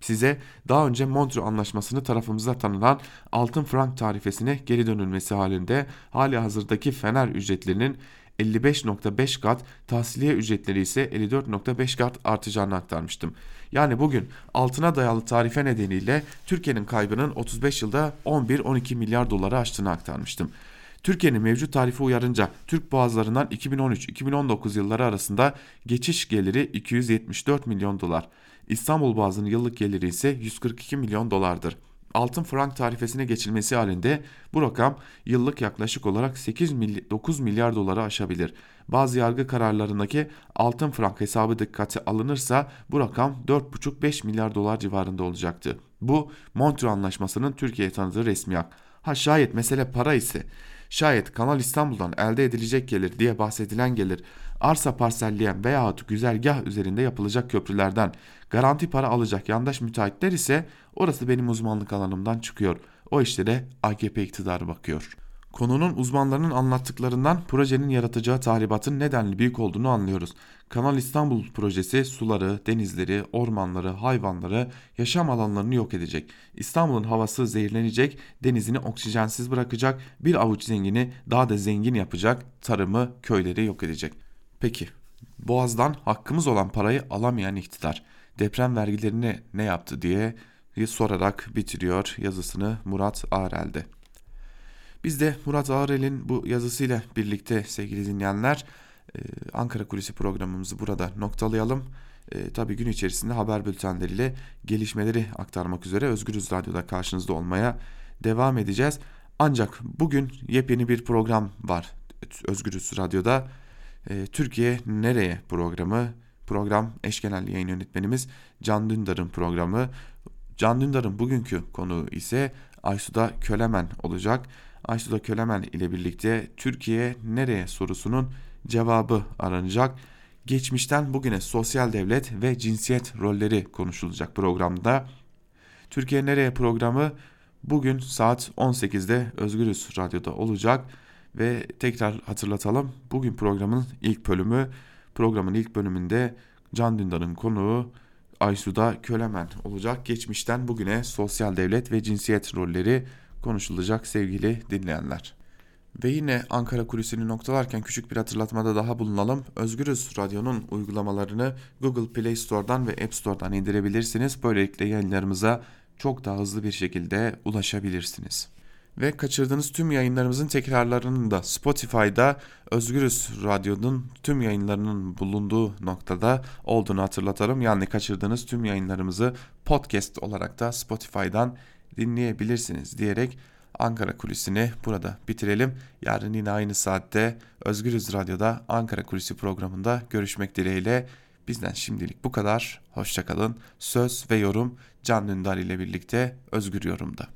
Size daha önce Montreux Anlaşması'nı tarafımıza tanınan altın frank tarifesine geri dönülmesi halinde hali hazırdaki fener ücretlerinin 55.5 kat, tahsiliye ücretleri ise 54.5 kat artacağını aktarmıştım. Yani bugün altına dayalı tarife nedeniyle Türkiye'nin kaybının 35 yılda 11-12 milyar doları aştığını aktarmıştım. Türkiye'nin mevcut tarifi uyarınca Türk boğazlarından 2013-2019 yılları arasında geçiş geliri 274 milyon dolar. İstanbul Boğazı'nın yıllık geliri ise 142 milyon dolardır. Altın frank tarifesine geçilmesi halinde bu rakam yıllık yaklaşık olarak 8 mily 9 milyar doları aşabilir. Bazı yargı kararlarındaki altın frank hesabı dikkate alınırsa bu rakam 4,5-5 milyar dolar civarında olacaktı. Bu Montreux Anlaşması'nın Türkiye'ye tanıdığı resmi hak. Ha şayet mesele para ise Şayet Kanal İstanbul'dan elde edilecek gelir diye bahsedilen gelir arsa parselleyen veyahut güzergah üzerinde yapılacak köprülerden garanti para alacak yandaş müteahhitler ise orası benim uzmanlık alanımdan çıkıyor. O işlere AKP iktidarı bakıyor.'' Konunun uzmanlarının anlattıklarından projenin yaratacağı tahribatın nedenli büyük olduğunu anlıyoruz. Kanal İstanbul projesi suları, denizleri, ormanları, hayvanları, yaşam alanlarını yok edecek. İstanbul'un havası zehirlenecek, denizini oksijensiz bırakacak, bir avuç zengini daha da zengin yapacak, tarımı, köyleri yok edecek. Peki, Boğaz'dan hakkımız olan parayı alamayan iktidar deprem vergilerini ne yaptı diye sorarak bitiriyor yazısını Murat Arel'de. Biz de Murat Ağrel'in bu yazısıyla birlikte sevgili dinleyenler e, Ankara Kulisi programımızı burada noktalayalım. e, tabii gün içerisinde haber bültenleriyle gelişmeleri aktarmak üzere Özgürüz Radyo'da karşınızda olmaya devam edeceğiz. Ancak bugün yepyeni bir program var Özgürüz Radyo'da. E, Türkiye Nereye programı. Program eş genel yayın yönetmenimiz Can Dündar'ın programı. Can Dündar'ın bugünkü konuğu ise Aysuda Kölemen olacak. Aysuda Kölemen ile birlikte Türkiye nereye sorusunun cevabı aranacak. Geçmişten bugüne sosyal devlet ve cinsiyet rolleri konuşulacak programda. Türkiye Nereye programı bugün saat 18'de Özgürüz Radyo'da olacak ve tekrar hatırlatalım. Bugün programın ilk bölümü programın ilk bölümünde Can Dündar'ın konuğu Aysu'da Kölemen olacak. Geçmişten bugüne sosyal devlet ve cinsiyet rolleri konuşulacak sevgili dinleyenler. Ve yine Ankara kulisini noktalarken küçük bir hatırlatmada daha bulunalım. Özgürüz Radyo'nun uygulamalarını Google Play Store'dan ve App Store'dan indirebilirsiniz. Böylelikle yayınlarımıza çok daha hızlı bir şekilde ulaşabilirsiniz. Ve kaçırdığınız tüm yayınlarımızın tekrarlarının da Spotify'da Özgürüz Radyo'nun tüm yayınlarının bulunduğu noktada olduğunu hatırlatalım. Yani kaçırdığınız tüm yayınlarımızı podcast olarak da Spotify'dan dinleyebilirsiniz diyerek Ankara Kulisi'ni burada bitirelim. Yarın yine aynı saatte Özgürüz Radyo'da Ankara Kulisi programında görüşmek dileğiyle. Bizden şimdilik bu kadar. Hoşçakalın. Söz ve yorum Can Dündar ile birlikte Özgür Yorum'da.